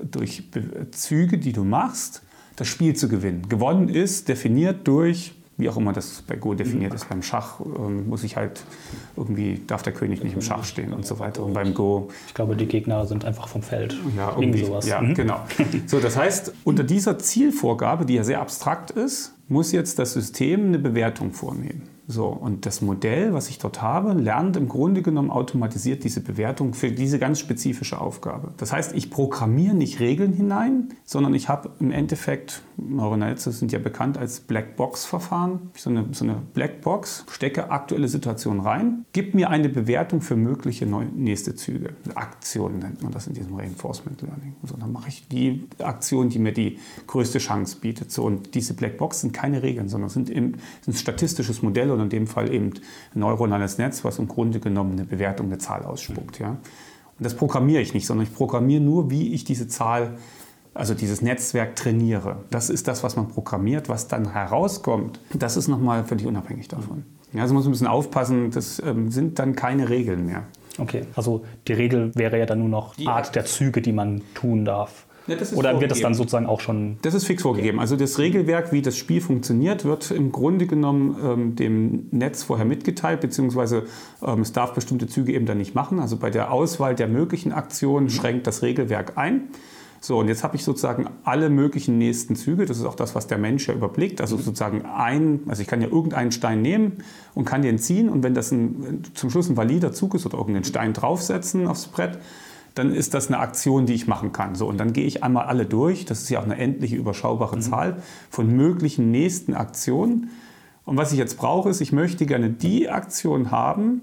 durch Züge, die du machst, das Spiel zu gewinnen. Gewonnen ist definiert durch wie auch immer das bei Go definiert ist. Beim Schach ähm, muss ich halt irgendwie, darf der König nicht im Schach stehen und so weiter. Und beim Go. Ich glaube, die Gegner sind einfach vom Feld. Ja, irgendwie sowas. Ja, mhm. genau. So, das heißt, unter dieser Zielvorgabe, die ja sehr abstrakt ist, muss jetzt das System eine Bewertung vornehmen. So, und das Modell, was ich dort habe, lernt im Grunde genommen automatisiert diese Bewertung für diese ganz spezifische Aufgabe. Das heißt, ich programmiere nicht Regeln hinein, sondern ich habe im Endeffekt, neuronale Netze sind ja bekannt als Blackbox-Verfahren, so eine, so eine Blackbox, stecke aktuelle Situationen rein, gib mir eine Bewertung für mögliche nächste Züge. Aktionen nennt man das in diesem Reinforcement Learning. So, dann mache ich die Aktion, die mir die größte Chance bietet. So, und diese Blackbox sind keine Regeln, sondern sind, eben, sind ein statistisches Modell sondern in dem Fall eben ein neuronales Netz, was im Grunde genommen eine Bewertung, eine Zahl ausspuckt. Ja. Und das programmiere ich nicht, sondern ich programmiere nur, wie ich diese Zahl, also dieses Netzwerk trainiere. Das ist das, was man programmiert. Was dann herauskommt, das ist nochmal völlig unabhängig davon. Ja, also muss man ein bisschen aufpassen, das ähm, sind dann keine Regeln mehr. Okay, also die Regel wäre ja dann nur noch die Art der Züge, die man tun darf. Ja, Oder wird das dann sozusagen auch schon. Das ist fix vorgegeben. Also das Regelwerk, wie das Spiel funktioniert, wird im Grunde genommen ähm, dem Netz vorher mitgeteilt, beziehungsweise ähm, es darf bestimmte Züge eben dann nicht machen. Also bei der Auswahl der möglichen Aktionen mhm. schränkt das Regelwerk ein. So, und jetzt habe ich sozusagen alle möglichen nächsten Züge. Das ist auch das, was der Mensch ja überblickt. Also mhm. sozusagen ein, also ich kann ja irgendeinen Stein nehmen und kann den ziehen. Und wenn das ein, zum Schluss ein valider Zug ist oder irgendeinen Stein draufsetzen aufs Brett, dann ist das eine Aktion, die ich machen kann. So, und dann gehe ich einmal alle durch. Das ist ja auch eine endliche, überschaubare mhm. Zahl von möglichen nächsten Aktionen. Und was ich jetzt brauche, ist, ich möchte gerne die Aktion haben,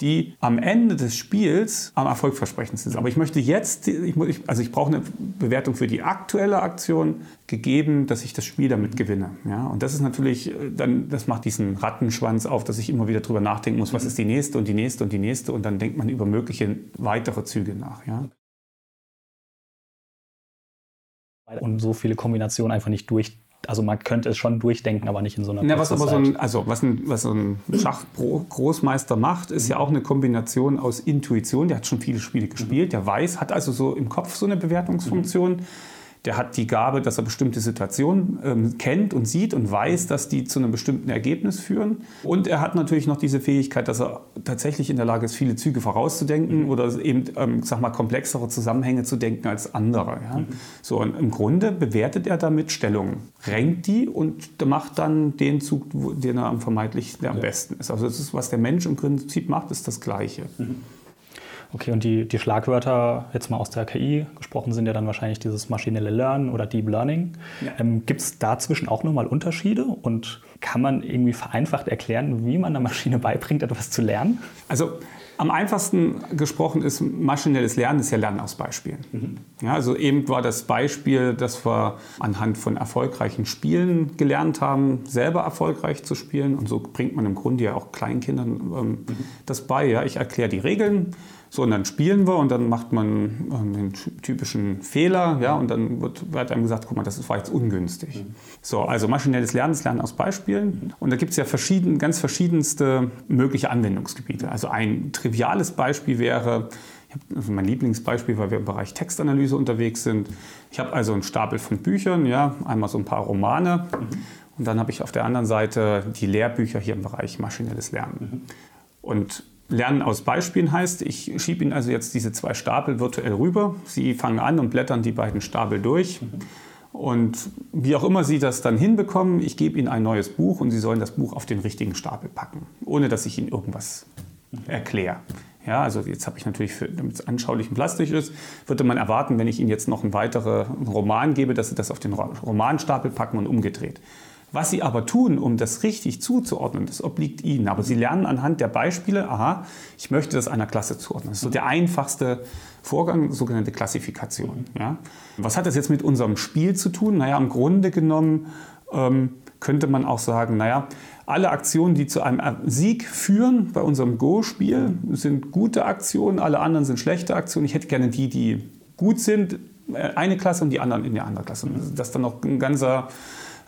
die am Ende des Spiels am erfolgversprechendsten sind. Aber ich möchte jetzt, ich, also ich brauche eine Bewertung für die aktuelle Aktion, gegeben, dass ich das Spiel damit gewinne. Ja, und das ist natürlich, äh, dann, das macht diesen Rattenschwanz auf, dass ich immer wieder darüber nachdenken muss, was ist die nächste und die nächste und die nächste und dann denkt man über mögliche weitere Züge nach. Ja. Und so viele Kombinationen einfach nicht durch also man könnte es schon durchdenken, aber nicht in so einer ja, was aber so ein, also was ein, was ein Schachgroßmeister macht, ist ja auch eine Kombination aus Intuition. Der hat schon viele Spiele gespielt, der weiß, hat also so im Kopf so eine Bewertungsfunktion. Der hat die Gabe, dass er bestimmte Situationen ähm, kennt und sieht und weiß, dass die zu einem bestimmten Ergebnis führen. Und er hat natürlich noch diese Fähigkeit, dass er tatsächlich in der Lage ist, viele Züge vorauszudenken mhm. oder eben, ähm, sag mal, komplexere Zusammenhänge zu denken als andere. Ja? Mhm. So, und im Grunde bewertet er damit Stellungen, renkt die und macht dann den Zug, den er am vermeintlich der am besten ist. Also das ist, was der Mensch im Prinzip macht, ist das Gleiche. Mhm. Okay, und die, die Schlagwörter, jetzt mal aus der KI gesprochen, sind ja dann wahrscheinlich dieses maschinelle Lernen oder Deep Learning. Ja. Ähm, Gibt es dazwischen auch nochmal Unterschiede und kann man irgendwie vereinfacht erklären, wie man der Maschine beibringt, etwas zu lernen? Also am einfachsten gesprochen ist maschinelles Lernen, ist ja Lernen aus Beispielen. Mhm. Ja, also eben war das Beispiel, dass wir anhand von erfolgreichen Spielen gelernt haben, selber erfolgreich zu spielen. Und so bringt man im Grunde ja auch Kleinkindern ähm, mhm. das bei. Ja, ich erkläre die Regeln, so, und dann spielen wir und dann macht man ähm, den typischen Fehler, ja, und dann wird, wird einem gesagt, guck mal, das war jetzt ungünstig. So, also maschinelles Lernen, das Lernen aus Beispielen. Und da gibt es ja verschieden, ganz verschiedenste mögliche Anwendungsgebiete. Also ein triviales Beispiel wäre, also mein Lieblingsbeispiel, weil wir im Bereich Textanalyse unterwegs sind. Ich habe also einen Stapel von Büchern, ja, einmal so ein paar Romane und dann habe ich auf der anderen Seite die Lehrbücher hier im Bereich maschinelles Lernen. Und Lernen aus Beispielen heißt, ich schiebe Ihnen also jetzt diese zwei Stapel virtuell rüber. Sie fangen an und blättern die beiden Stapel durch. Und wie auch immer Sie das dann hinbekommen, ich gebe Ihnen ein neues Buch und Sie sollen das Buch auf den richtigen Stapel packen, ohne dass ich Ihnen irgendwas erkläre. Ja, also jetzt habe ich natürlich, damit es anschaulich und plastisch ist, würde man erwarten, wenn ich Ihnen jetzt noch einen weiteren Roman gebe, dass Sie das auf den Romanstapel packen und umgedreht. Was sie aber tun, um das richtig zuzuordnen, das obliegt ihnen. Aber sie lernen anhand der Beispiele, aha, ich möchte das einer Klasse zuordnen. Das ist so der einfachste Vorgang, sogenannte Klassifikation. Ja? Was hat das jetzt mit unserem Spiel zu tun? Naja, im Grunde genommen ähm, könnte man auch sagen, naja, alle Aktionen, die zu einem Sieg führen bei unserem Go-Spiel, sind gute Aktionen, alle anderen sind schlechte Aktionen. Ich hätte gerne die, die gut sind, äh, eine Klasse und die anderen in der anderen Klasse. Das ist dann noch ein ganzer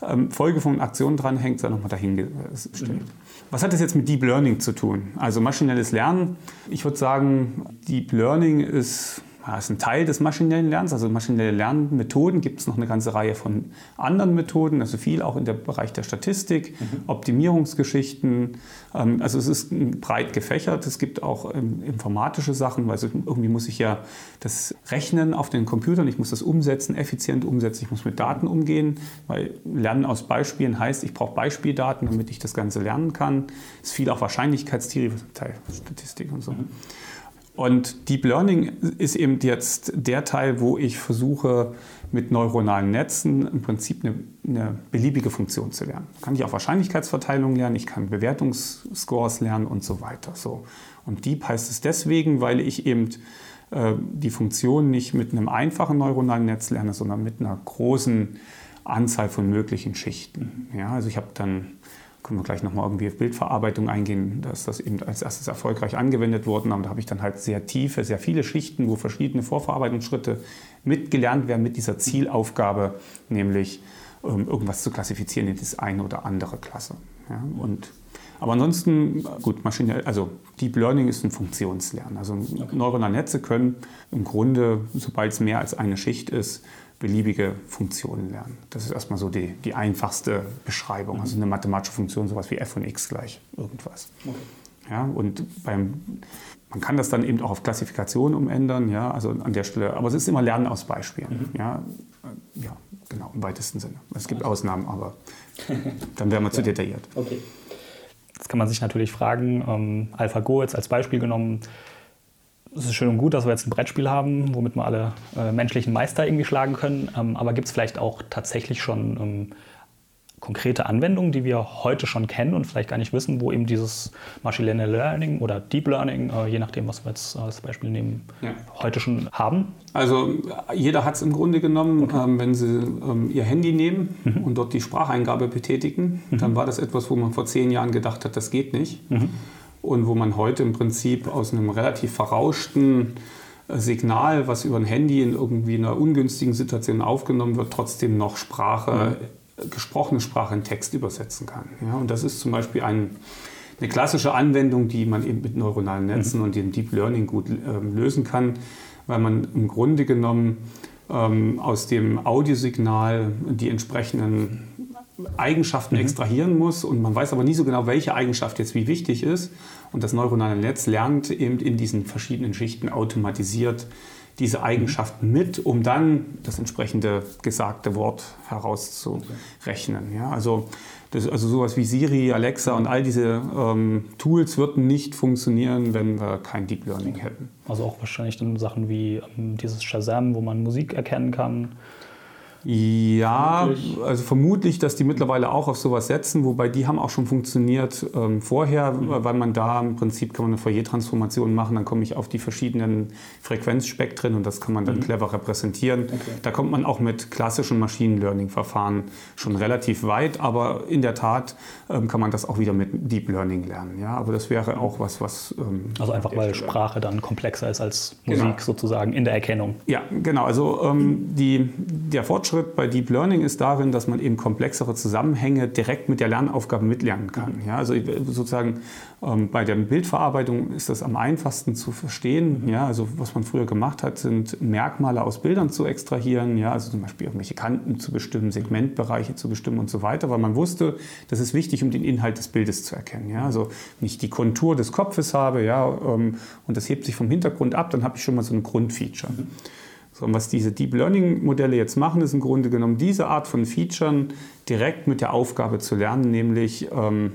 ähm, Folge von Aktionen dranhängt, sei nochmal dahingestellt. Mhm. Was hat das jetzt mit Deep Learning zu tun? Also maschinelles Lernen. Ich würde sagen, Deep Learning ist ja, ist ein Teil des maschinellen Lernens. Also maschinelle Lernmethoden gibt es noch eine ganze Reihe von anderen Methoden, also viel auch in der Bereich der Statistik, mhm. Optimierungsgeschichten. Ähm, also es ist breit gefächert. Es gibt auch ähm, informatische Sachen, weil irgendwie muss ich ja das rechnen auf den Computern, ich muss das umsetzen, effizient umsetzen, ich muss mit Daten umgehen, weil Lernen aus Beispielen heißt, ich brauche Beispieldaten, damit ich das Ganze lernen kann. Es ist viel auch Wahrscheinlichkeitstheorie, Teil Statistik und so. Mhm. Und Deep Learning ist eben jetzt der Teil, wo ich versuche, mit neuronalen Netzen im Prinzip eine, eine beliebige Funktion zu lernen. Kann ich auch Wahrscheinlichkeitsverteilung lernen, ich kann Bewertungsscores lernen und so weiter. So. Und Deep heißt es deswegen, weil ich eben äh, die Funktion nicht mit einem einfachen neuronalen Netz lerne, sondern mit einer großen Anzahl von möglichen Schichten. Ja, also ich habe dann können wir gleich nochmal irgendwie auf Bildverarbeitung eingehen, dass das eben als erstes erfolgreich angewendet wurde. Und da habe ich dann halt sehr tiefe, sehr viele Schichten, wo verschiedene Vorverarbeitungsschritte mitgelernt werden mit dieser Zielaufgabe, nämlich ähm, irgendwas zu klassifizieren in das eine oder andere Klasse. Ja, und aber ansonsten, gut, Maschine, also Deep Learning ist ein Funktionslernen. Also neuronale Netze können im Grunde, sobald es mehr als eine Schicht ist, beliebige Funktionen lernen. Das ist erstmal so die, die einfachste Beschreibung. Mhm. Also eine mathematische Funktion, sowas wie f von x gleich irgendwas. Okay. Ja, und beim, man kann das dann eben auch auf Klassifikation umändern, ja, also an der Stelle, aber es ist immer Lernen aus Beispielen. Mhm. Ja, ja, genau, im weitesten Sinne. Es gibt Ausnahmen, aber dann wären wir zu detailliert. Okay. Jetzt kann man sich natürlich fragen, ähm, AlphaGo jetzt als Beispiel genommen, es ist schön und gut, dass wir jetzt ein Brettspiel haben, womit wir alle äh, menschlichen Meister irgendwie schlagen können. Ähm, aber gibt es vielleicht auch tatsächlich schon ähm, konkrete Anwendungen, die wir heute schon kennen und vielleicht gar nicht wissen, wo eben dieses Machine Learning oder Deep Learning, äh, je nachdem, was wir jetzt als Beispiel nehmen, ja. heute schon haben? Also jeder hat es im Grunde genommen, okay. ähm, wenn Sie ähm, Ihr Handy nehmen mhm. und dort die Spracheingabe betätigen, mhm. dann war das etwas, wo man vor zehn Jahren gedacht hat, das geht nicht. Mhm und wo man heute im Prinzip aus einem relativ verrauschten äh, Signal, was über ein Handy in irgendwie einer ungünstigen Situation aufgenommen wird, trotzdem noch Sprache, mhm. gesprochene Sprache in Text übersetzen kann. Ja, und das ist zum Beispiel ein, eine klassische Anwendung, die man eben mit neuronalen Netzen mhm. und dem Deep Learning gut äh, lösen kann, weil man im Grunde genommen ähm, aus dem Audiosignal die entsprechenden Eigenschaften mhm. extrahieren muss und man weiß aber nie so genau, welche Eigenschaft jetzt wie wichtig ist. Und das neuronale Netz lernt eben in diesen verschiedenen Schichten automatisiert diese Eigenschaften mit, um dann das entsprechende gesagte Wort herauszurechnen. Ja, also, das, also sowas wie Siri, Alexa und all diese ähm, Tools würden nicht funktionieren, wenn wir kein Deep Learning hätten. Also auch wahrscheinlich dann Sachen wie ähm, dieses Shazam, wo man Musik erkennen kann. Ja, vermutlich. also vermutlich, dass die mittlerweile auch auf sowas setzen, wobei die haben auch schon funktioniert ähm, vorher, mhm. weil man da im Prinzip kann man eine Fourier-Transformation machen, dann komme ich auf die verschiedenen Frequenzspektren und das kann man dann mhm. clever repräsentieren. Okay. Da kommt man auch mit klassischen Machine Learning-Verfahren schon relativ weit, aber in der Tat ähm, kann man das auch wieder mit Deep Learning lernen. Ja, aber das wäre auch was, was. Ähm, also einfach weil Stelle. Sprache dann komplexer ist als Musik genau. sozusagen in der Erkennung. Ja, genau. Also ähm, die, der Fortschritt Fortschritt bei Deep Learning ist darin, dass man eben komplexere Zusammenhänge direkt mit der Lernaufgabe mitlernen kann. Ja, also sozusagen ähm, bei der Bildverarbeitung ist das am einfachsten zu verstehen. Ja, also was man früher gemacht hat, sind Merkmale aus Bildern zu extrahieren, ja, also zum Beispiel irgendwelche Kanten zu bestimmen, Segmentbereiche zu bestimmen und so weiter, weil man wusste, das ist wichtig, um den Inhalt des Bildes zu erkennen. Ja, also wenn ich die Kontur des Kopfes habe, ja, ähm, und das hebt sich vom Hintergrund ab, dann habe ich schon mal so ein Grundfeature. Mhm. So, und was diese Deep Learning Modelle jetzt machen, ist im Grunde genommen diese Art von Features direkt mit der Aufgabe zu lernen, nämlich ähm,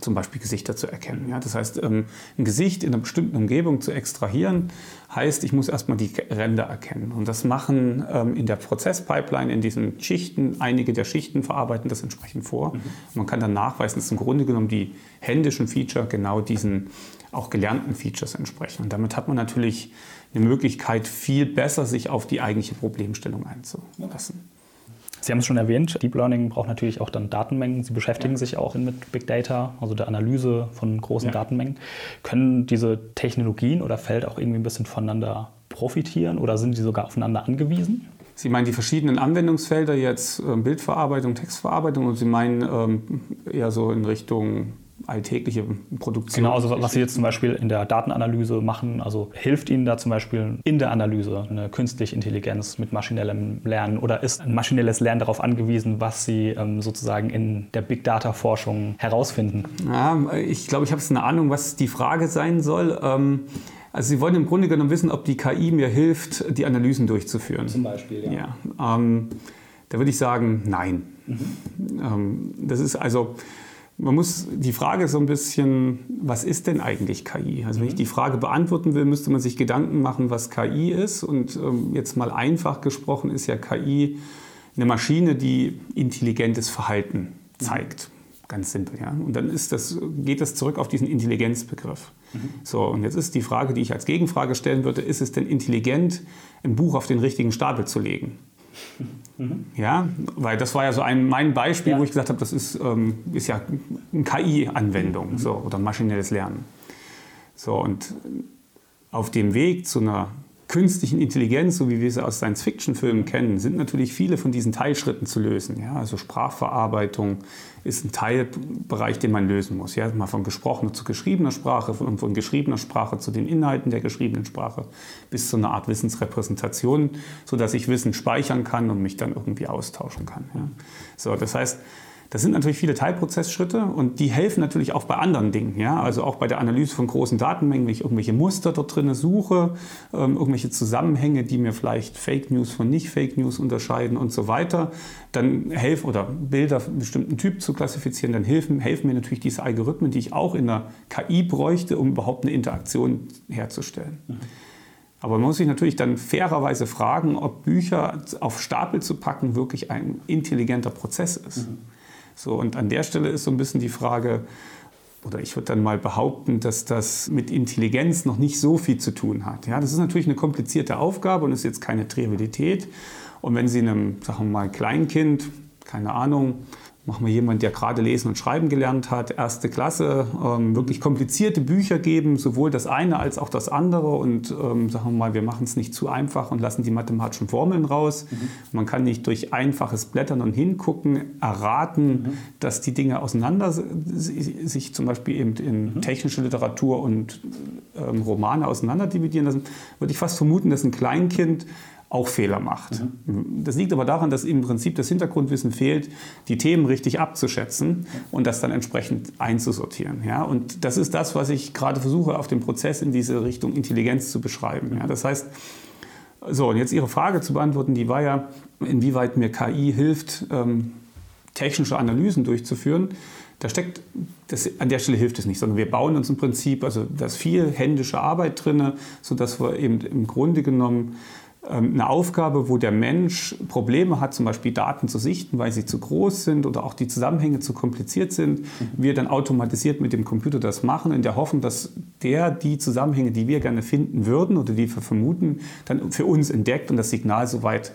zum Beispiel Gesichter zu erkennen. Ja, das heißt, ähm, ein Gesicht in einer bestimmten Umgebung zu extrahieren, heißt, ich muss erstmal die Ränder erkennen. Und das machen ähm, in der Prozesspipeline, in diesen Schichten, einige der Schichten verarbeiten das entsprechend vor. Mhm. Man kann dann nachweisen, dass im Grunde genommen die händischen Feature genau diesen auch gelernten Features entsprechen. Und damit hat man natürlich eine Möglichkeit, viel besser sich auf die eigentliche Problemstellung einzulassen. Sie haben es schon erwähnt, Deep Learning braucht natürlich auch dann Datenmengen. Sie beschäftigen ja. sich auch mit Big Data, also der Analyse von großen ja. Datenmengen. Können diese Technologien oder Feld auch irgendwie ein bisschen voneinander profitieren oder sind die sogar aufeinander angewiesen? Sie meinen die verschiedenen Anwendungsfelder jetzt äh, Bildverarbeitung, Textverarbeitung und Sie meinen ähm, eher so in Richtung alltägliche Produktion. Genau, also was Sie jetzt zum Beispiel in der Datenanalyse machen, also hilft Ihnen da zum Beispiel in der Analyse eine künstliche Intelligenz mit maschinellem Lernen oder ist ein maschinelles Lernen darauf angewiesen, was Sie ähm, sozusagen in der Big Data Forschung herausfinden? Ja, ich glaube, ich habe eine Ahnung, was die Frage sein soll. Ähm, also Sie wollen im Grunde genommen wissen, ob die KI mir hilft, die Analysen durchzuführen. Zum Beispiel, ja. ja ähm, da würde ich sagen, nein. Mhm. Ähm, das ist also man muss die Frage so ein bisschen, was ist denn eigentlich KI? Also wenn ich die Frage beantworten will, müsste man sich Gedanken machen, was KI ist. Und ähm, jetzt mal einfach gesprochen ist ja KI eine Maschine, die intelligentes Verhalten zeigt. Ganz simpel, ja. Und dann ist das, geht das zurück auf diesen Intelligenzbegriff. Mhm. So, und jetzt ist die Frage, die ich als Gegenfrage stellen würde, ist es denn intelligent, ein Buch auf den richtigen Stapel zu legen? Mhm. Ja, weil das war ja so ein, mein Beispiel, ja. wo ich gesagt habe, das ist, ähm, ist ja eine KI-Anwendung mhm. so, oder maschinelles Lernen. So, und auf dem Weg zu einer künstlichen Intelligenz, so wie wir sie aus Science-Fiction-Filmen kennen, sind natürlich viele von diesen Teilschritten zu lösen. Ja? Also Sprachverarbeitung ist ein Teilbereich, den man lösen muss. Ja? Mal von gesprochener zu geschriebener Sprache und von geschriebener Sprache zu den Inhalten der geschriebenen Sprache bis zu einer Art Wissensrepräsentation, sodass ich Wissen speichern kann und mich dann irgendwie austauschen kann. Ja? So, das heißt, das sind natürlich viele Teilprozessschritte und die helfen natürlich auch bei anderen Dingen. Ja? Also auch bei der Analyse von großen Datenmengen, wenn ich irgendwelche Muster dort drin suche, ähm, irgendwelche Zusammenhänge, die mir vielleicht Fake News von Nicht-Fake News unterscheiden und so weiter, dann helfen oder Bilder einen bestimmten Typ zu klassifizieren, dann helfen, helfen mir natürlich diese Algorithmen, die ich auch in der KI bräuchte, um überhaupt eine Interaktion herzustellen. Mhm. Aber man muss sich natürlich dann fairerweise fragen, ob Bücher auf Stapel zu packen wirklich ein intelligenter Prozess ist. Mhm. So, und an der Stelle ist so ein bisschen die Frage, oder ich würde dann mal behaupten, dass das mit Intelligenz noch nicht so viel zu tun hat. Ja, das ist natürlich eine komplizierte Aufgabe und ist jetzt keine Trivialität. Und wenn Sie einem, sagen wir mal, Kleinkind, keine Ahnung, machen wir jemanden, der gerade lesen und schreiben gelernt hat, erste Klasse, ähm, wirklich komplizierte Bücher geben, sowohl das eine als auch das andere. Und ähm, sagen wir mal, wir machen es nicht zu einfach und lassen die mathematischen Formeln raus. Mhm. Man kann nicht durch einfaches Blättern und Hingucken erraten, mhm. dass die Dinge auseinander sich zum Beispiel eben in mhm. technische Literatur und ähm, Romane auseinander dividieren lassen. Würde ich fast vermuten, dass ein Kleinkind auch Fehler macht. Mhm. Das liegt aber daran, dass im Prinzip das Hintergrundwissen fehlt, die Themen richtig abzuschätzen und das dann entsprechend einzusortieren. Ja? Und das ist das, was ich gerade versuche, auf dem Prozess in diese Richtung Intelligenz zu beschreiben. Ja? Das heißt, so, und jetzt Ihre Frage zu beantworten, die war ja, inwieweit mir KI hilft, ähm, technische Analysen durchzuführen. Da steckt, das, an der Stelle hilft es nicht, sondern wir bauen uns im Prinzip, also da ist viel händische Arbeit drin, sodass wir eben im Grunde genommen eine Aufgabe, wo der Mensch Probleme hat, zum Beispiel Daten zu sichten, weil sie zu groß sind oder auch die Zusammenhänge zu kompliziert sind, mhm. wir dann automatisiert mit dem Computer das machen, in der Hoffnung, dass der die Zusammenhänge, die wir gerne finden würden oder die wir vermuten, dann für uns entdeckt und das Signal soweit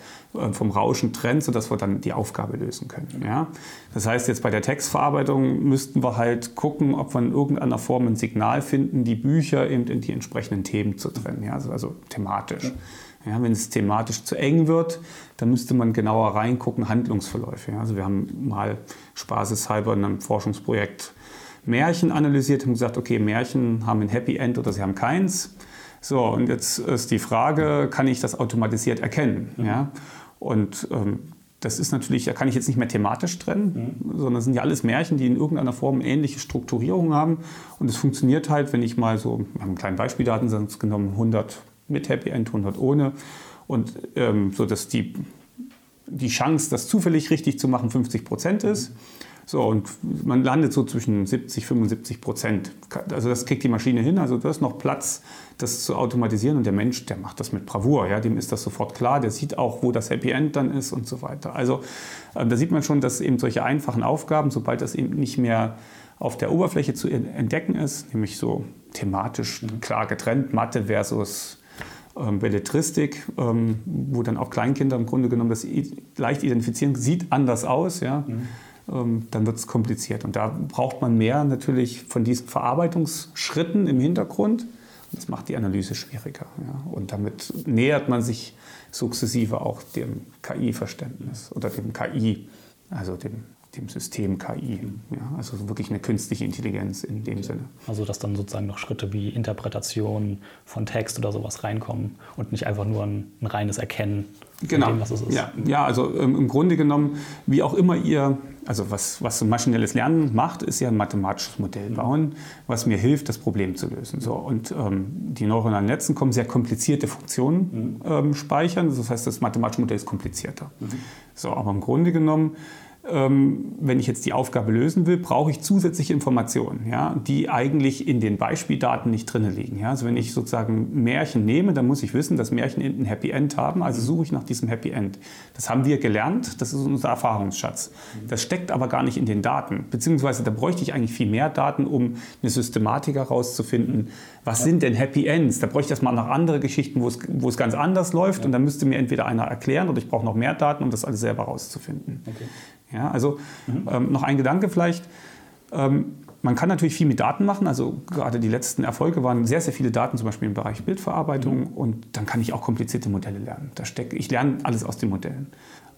vom Rauschen trennt, sodass wir dann die Aufgabe lösen können. Ja? Das heißt, jetzt bei der Textverarbeitung müssten wir halt gucken, ob wir in irgendeiner Form ein Signal finden, die Bücher eben in die entsprechenden Themen zu trennen, ja? also, also thematisch. Ja, wenn es thematisch zu eng wird, dann müsste man genauer reingucken, Handlungsverläufe. Ja. Also wir haben mal spaßeshalber in einem Forschungsprojekt Märchen analysiert und gesagt, okay, Märchen haben ein Happy End oder sie haben keins. So, und jetzt ist die Frage, kann ich das automatisiert erkennen? Mhm. Ja? Und ähm, das ist natürlich, da kann ich jetzt nicht mehr thematisch trennen, mhm. sondern das sind ja alles Märchen, die in irgendeiner Form ähnliche Strukturierung haben. Und es funktioniert halt, wenn ich mal so, wir haben einen kleinen Beispieldatensatz genommen, 100 mit Happy End, 100 ohne. Und ähm, so dass die, die Chance, das zufällig richtig zu machen, 50 Prozent ist. So, und man landet so zwischen 70, 75 Prozent. Also das kriegt die Maschine hin, also da ist noch Platz, das zu automatisieren. Und der Mensch, der macht das mit Bravour, ja, dem ist das sofort klar, der sieht auch, wo das Happy End dann ist und so weiter. Also äh, da sieht man schon, dass eben solche einfachen Aufgaben, sobald das eben nicht mehr auf der Oberfläche zu entdecken ist, nämlich so thematisch klar getrennt, Mathe versus ähm, Belletristik, ähm, wo dann auch Kleinkinder im Grunde genommen das leicht identifizieren, sieht anders aus, ja, mhm. Ähm, dann wird es kompliziert. Und da braucht man mehr natürlich von diesen Verarbeitungsschritten im Hintergrund. Das macht die Analyse schwieriger. Ja. Und damit nähert man sich sukzessive auch dem KI-Verständnis oder dem KI, also dem dem System KI. Ja, also wirklich eine künstliche Intelligenz in dem Sinne. Also dass dann sozusagen noch Schritte wie Interpretation von Text oder sowas reinkommen und nicht einfach nur ein, ein reines Erkennen genau. dem, was es ist. Ja, ja also ähm, im Grunde genommen, wie auch immer ihr, also was, was so maschinelles Lernen macht, ist ja ein mathematisches Modell bauen, was mir hilft, das Problem zu lösen. So, und ähm, die neuronalen Netzen kommen sehr komplizierte Funktionen mhm. ähm, speichern. Das heißt, das mathematische Modell ist komplizierter. Mhm. So, aber im Grunde genommen wenn ich jetzt die Aufgabe lösen will, brauche ich zusätzliche Informationen, ja, die eigentlich in den Beispieldaten nicht drin liegen. Ja. Also wenn ich sozusagen Märchen nehme, dann muss ich wissen, dass Märchen ein Happy End haben, also suche ich nach diesem Happy End. Das haben wir gelernt, das ist unser Erfahrungsschatz. Das steckt aber gar nicht in den Daten, beziehungsweise da bräuchte ich eigentlich viel mehr Daten, um eine Systematik herauszufinden, was sind denn Happy Ends? Da bräuchte ich erstmal noch andere Geschichten, wo es, wo es ganz anders läuft und dann müsste mir entweder einer erklären oder ich brauche noch mehr Daten, um das alles selber herauszufinden. Okay. Ja, also mhm. ähm, noch ein Gedanke vielleicht. Ähm, man kann natürlich viel mit Daten machen. Also gerade die letzten Erfolge waren sehr, sehr viele Daten, zum Beispiel im Bereich Bildverarbeitung. Mhm. Und dann kann ich auch komplizierte Modelle lernen. Da steck, ich lerne alles aus den Modellen.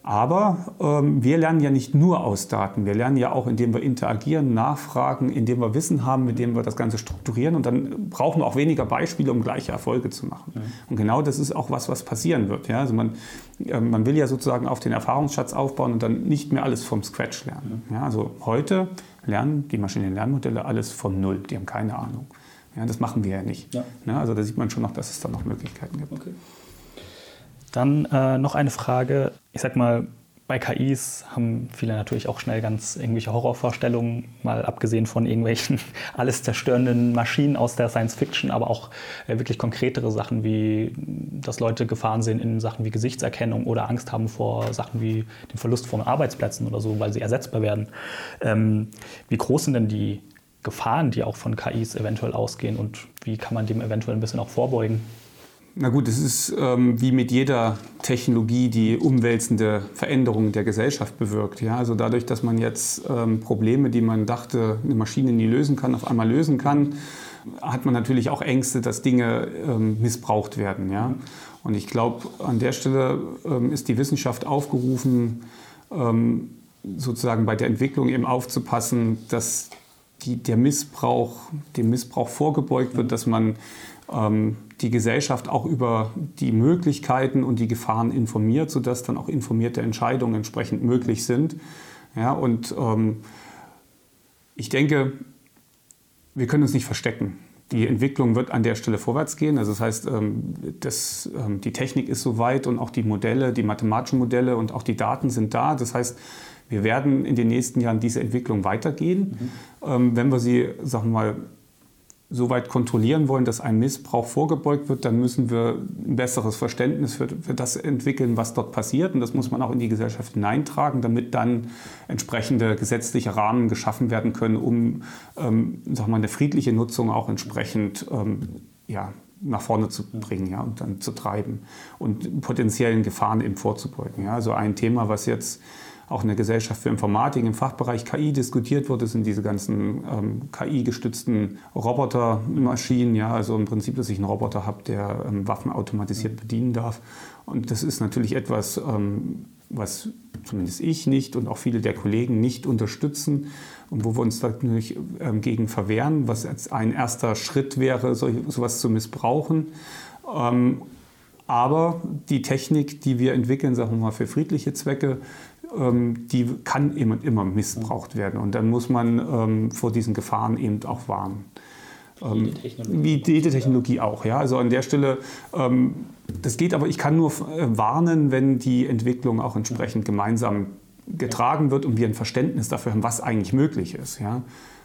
Aber ähm, wir lernen ja nicht nur aus Daten. Wir lernen ja auch, indem wir interagieren, nachfragen, indem wir Wissen haben, mit dem wir das Ganze strukturieren. Und dann brauchen wir auch weniger Beispiele, um gleiche Erfolge zu machen. Mhm. Und genau das ist auch was, was passieren wird. Ja? Also man, äh, man will ja sozusagen auf den Erfahrungsschatz aufbauen und dann nicht mehr alles vom Scratch lernen. Ja? Also heute lernen die maschinellen Lernmodelle alles von Null. Die haben keine Ahnung. Ja, das machen wir ja nicht. Ja. Ja, also da sieht man schon noch, dass es da noch Möglichkeiten gibt. Okay. Dann äh, noch eine Frage. Ich sag mal, bei KIs haben viele natürlich auch schnell ganz irgendwelche Horrorvorstellungen, mal abgesehen von irgendwelchen alles zerstörenden Maschinen aus der Science Fiction, aber auch äh, wirklich konkretere Sachen wie, dass Leute Gefahren sehen in Sachen wie Gesichtserkennung oder Angst haben vor Sachen wie dem Verlust von Arbeitsplätzen oder so, weil sie ersetzbar werden. Ähm, wie groß sind denn die Gefahren, die auch von KIs eventuell ausgehen und wie kann man dem eventuell ein bisschen auch vorbeugen? Na gut, es ist ähm, wie mit jeder Technologie, die umwälzende Veränderungen der Gesellschaft bewirkt. Ja? Also dadurch, dass man jetzt ähm, Probleme, die man dachte, eine Maschine nie lösen kann, auf einmal lösen kann, hat man natürlich auch Ängste, dass Dinge ähm, missbraucht werden. Ja? Und ich glaube, an der Stelle ähm, ist die Wissenschaft aufgerufen, ähm, sozusagen bei der Entwicklung eben aufzupassen, dass die, der Missbrauch, dem Missbrauch vorgebeugt wird, dass man ähm, die Gesellschaft auch über die Möglichkeiten und die Gefahren informiert, sodass dann auch informierte Entscheidungen entsprechend möglich sind. Ja, und ähm, ich denke, wir können uns nicht verstecken. Die Entwicklung wird an der Stelle vorwärts gehen. Also das heißt, ähm, das, ähm, die Technik ist soweit und auch die Modelle, die mathematischen Modelle und auch die Daten sind da. Das heißt, wir werden in den nächsten Jahren diese Entwicklung weitergehen. Mhm. Wenn wir sie, sagen wir mal, so weit kontrollieren wollen, dass ein Missbrauch vorgebeugt wird, dann müssen wir ein besseres Verständnis für, für, das entwickeln, was dort passiert. Und das muss man auch in die Gesellschaft hineintragen, damit dann entsprechende gesetzliche Rahmen geschaffen werden können, um ähm, sag mal, eine friedliche Nutzung auch entsprechend ähm, ja, nach vorne zu bringen ja, und dann zu treiben und potenziellen Gefahren eben vorzubeugen. Ja. Also ein Thema, was jetzt auch in der Gesellschaft für Informatik im Fachbereich KI diskutiert wird. Das sind diese ganzen ähm, KI-gestützten Robotermaschinen. Ja, also im Prinzip, dass ich einen Roboter habe, der ähm, Waffen automatisiert bedienen darf. Und das ist natürlich etwas, ähm, was zumindest ich nicht und auch viele der Kollegen nicht unterstützen und wo wir uns natürlich ähm, gegen verwehren, was als ein erster Schritt wäre, so, sowas zu missbrauchen. Ähm, aber die Technik, die wir entwickeln, sagen wir mal für friedliche Zwecke, ähm, die kann immer, immer missbraucht werden. Und dann muss man ähm, vor diesen Gefahren eben auch warnen. Ähm, wie jede Technologie auch, ja. Also an der Stelle, ähm, das geht aber, ich kann nur äh, warnen, wenn die Entwicklung auch entsprechend gemeinsam getragen wird und wir ein Verständnis dafür haben, was eigentlich möglich ist. Ja.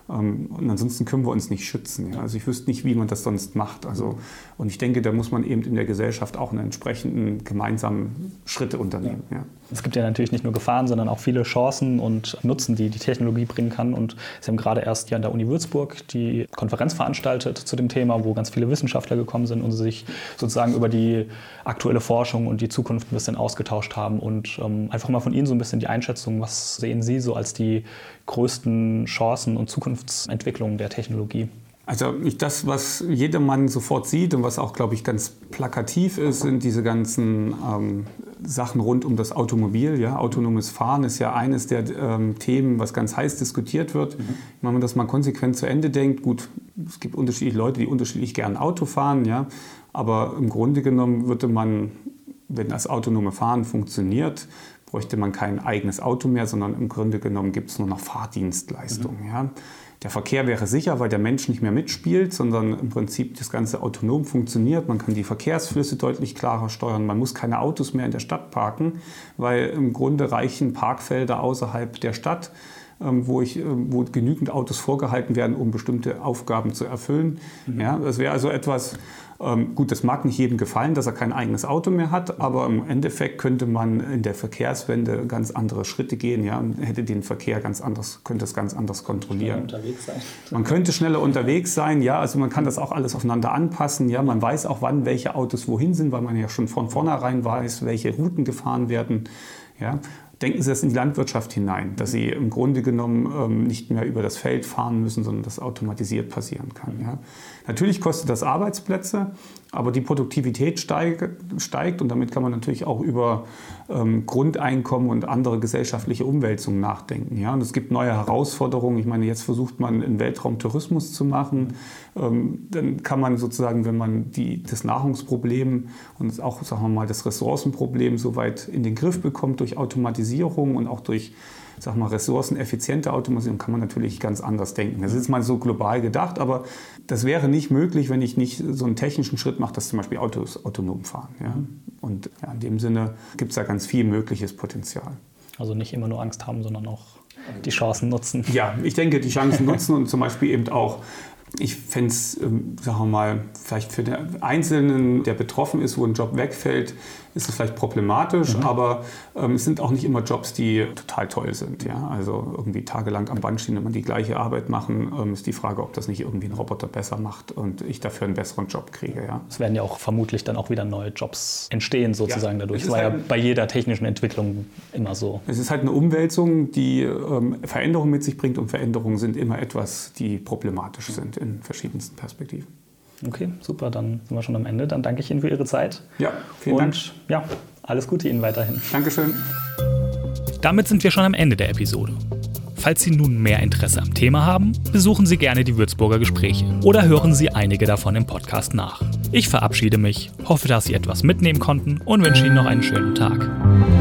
Ähm, und ansonsten können wir uns nicht schützen. Ja. Also ich wüsste nicht, wie man das sonst macht. Also, und ich denke, da muss man eben in der Gesellschaft auch einen entsprechenden gemeinsamen Schritte unternehmen. Ja. Es gibt ja natürlich nicht nur Gefahren, sondern auch viele Chancen und Nutzen, die die Technologie bringen kann. Und Sie haben gerade erst hier an der Uni Würzburg die Konferenz veranstaltet zu dem Thema, wo ganz viele Wissenschaftler gekommen sind und sich sozusagen über die aktuelle Forschung und die Zukunft ein bisschen ausgetauscht haben. Und ähm, einfach mal von Ihnen so ein bisschen die Einschätzung, was sehen Sie so als die größten Chancen und Zukunftsentwicklungen der Technologie? Also das, was jedermann sofort sieht und was auch, glaube ich, ganz plakativ ist, sind diese ganzen ähm, Sachen rund um das Automobil. Ja? Autonomes Fahren ist ja eines der ähm, Themen, was ganz heiß diskutiert wird. Mhm. Wenn man das mal konsequent zu Ende denkt, gut, es gibt unterschiedliche Leute, die unterschiedlich gern Auto fahren, ja? aber im Grunde genommen würde man, wenn das autonome Fahren funktioniert, bräuchte man kein eigenes Auto mehr, sondern im Grunde genommen gibt es nur noch Fahrdienstleistungen. Mhm. Ja? Der Verkehr wäre sicher, weil der Mensch nicht mehr mitspielt, sondern im Prinzip das Ganze autonom funktioniert. Man kann die Verkehrsflüsse deutlich klarer steuern. Man muss keine Autos mehr in der Stadt parken, weil im Grunde reichen Parkfelder außerhalb der Stadt, wo, ich, ähm, wo genügend Autos vorgehalten werden, um bestimmte Aufgaben zu erfüllen. Mhm. Ja, das wäre also etwas, ähm, gut, das mag nicht jedem gefallen, dass er kein eigenes Auto mehr hat, aber im Endeffekt könnte man in der Verkehrswende ganz andere Schritte gehen, ja, und hätte den Verkehr ganz anders, könnte es ganz anders kontrollieren. unterwegs sein. Man könnte schneller unterwegs sein, ja, also man kann das auch alles aufeinander anpassen, ja, man weiß auch, wann welche Autos wohin sind, weil man ja schon von vornherein weiß, welche Routen gefahren werden. Ja, denken Sie das in die Landwirtschaft hinein, dass Sie im Grunde genommen ähm, nicht mehr über das Feld fahren müssen, sondern das automatisiert passieren kann. Ja. Natürlich kostet das Arbeitsplätze, aber die Produktivität steigt, und damit kann man natürlich auch über ähm, Grundeinkommen und andere gesellschaftliche Umwälzungen nachdenken. Ja? Und es gibt neue Herausforderungen. Ich meine, jetzt versucht man einen Weltraumtourismus zu machen. Ähm, dann kann man sozusagen, wenn man die, das Nahrungsproblem und auch sagen wir mal, das Ressourcenproblem soweit in den Griff bekommt durch Automatisierung und auch durch sag mal, ressourceneffiziente Automatisierung kann man natürlich ganz anders denken. Das ist mal so global gedacht, aber das wäre nicht möglich, wenn ich nicht so einen technischen Schritt mache, dass zum Beispiel Autos autonom fahren. Ja? Und ja, in dem Sinne gibt es da ganz viel mögliches Potenzial. Also nicht immer nur Angst haben, sondern auch die Chancen nutzen. Ja, ich denke, die Chancen nutzen und zum Beispiel eben auch ich fände es, ähm, sagen wir mal, vielleicht für den Einzelnen, der betroffen ist, wo ein Job wegfällt, ist es vielleicht problematisch, mhm. aber ähm, es sind auch nicht immer Jobs, die total toll sind. Ja? Also irgendwie tagelang am Band stehen und man die gleiche Arbeit machen, ähm, ist die Frage, ob das nicht irgendwie ein Roboter besser macht und ich dafür einen besseren Job kriege. Ja? Es werden ja auch vermutlich dann auch wieder neue Jobs entstehen sozusagen ja, dadurch. Das war halt ja bei jeder technischen Entwicklung immer so. Es ist halt eine Umwälzung, die ähm, Veränderungen mit sich bringt und Veränderungen sind immer etwas, die problematisch sind in verschiedensten Perspektiven. Okay, super, dann sind wir schon am Ende. Dann danke ich Ihnen für Ihre Zeit. Ja, vielen Und, Dank. ja, alles Gute Ihnen weiterhin. Dankeschön. Damit sind wir schon am Ende der Episode. Falls Sie nun mehr Interesse am Thema haben, besuchen Sie gerne die Würzburger Gespräche oder hören Sie einige davon im Podcast nach. Ich verabschiede mich, hoffe, dass Sie etwas mitnehmen konnten und wünsche Ihnen noch einen schönen Tag.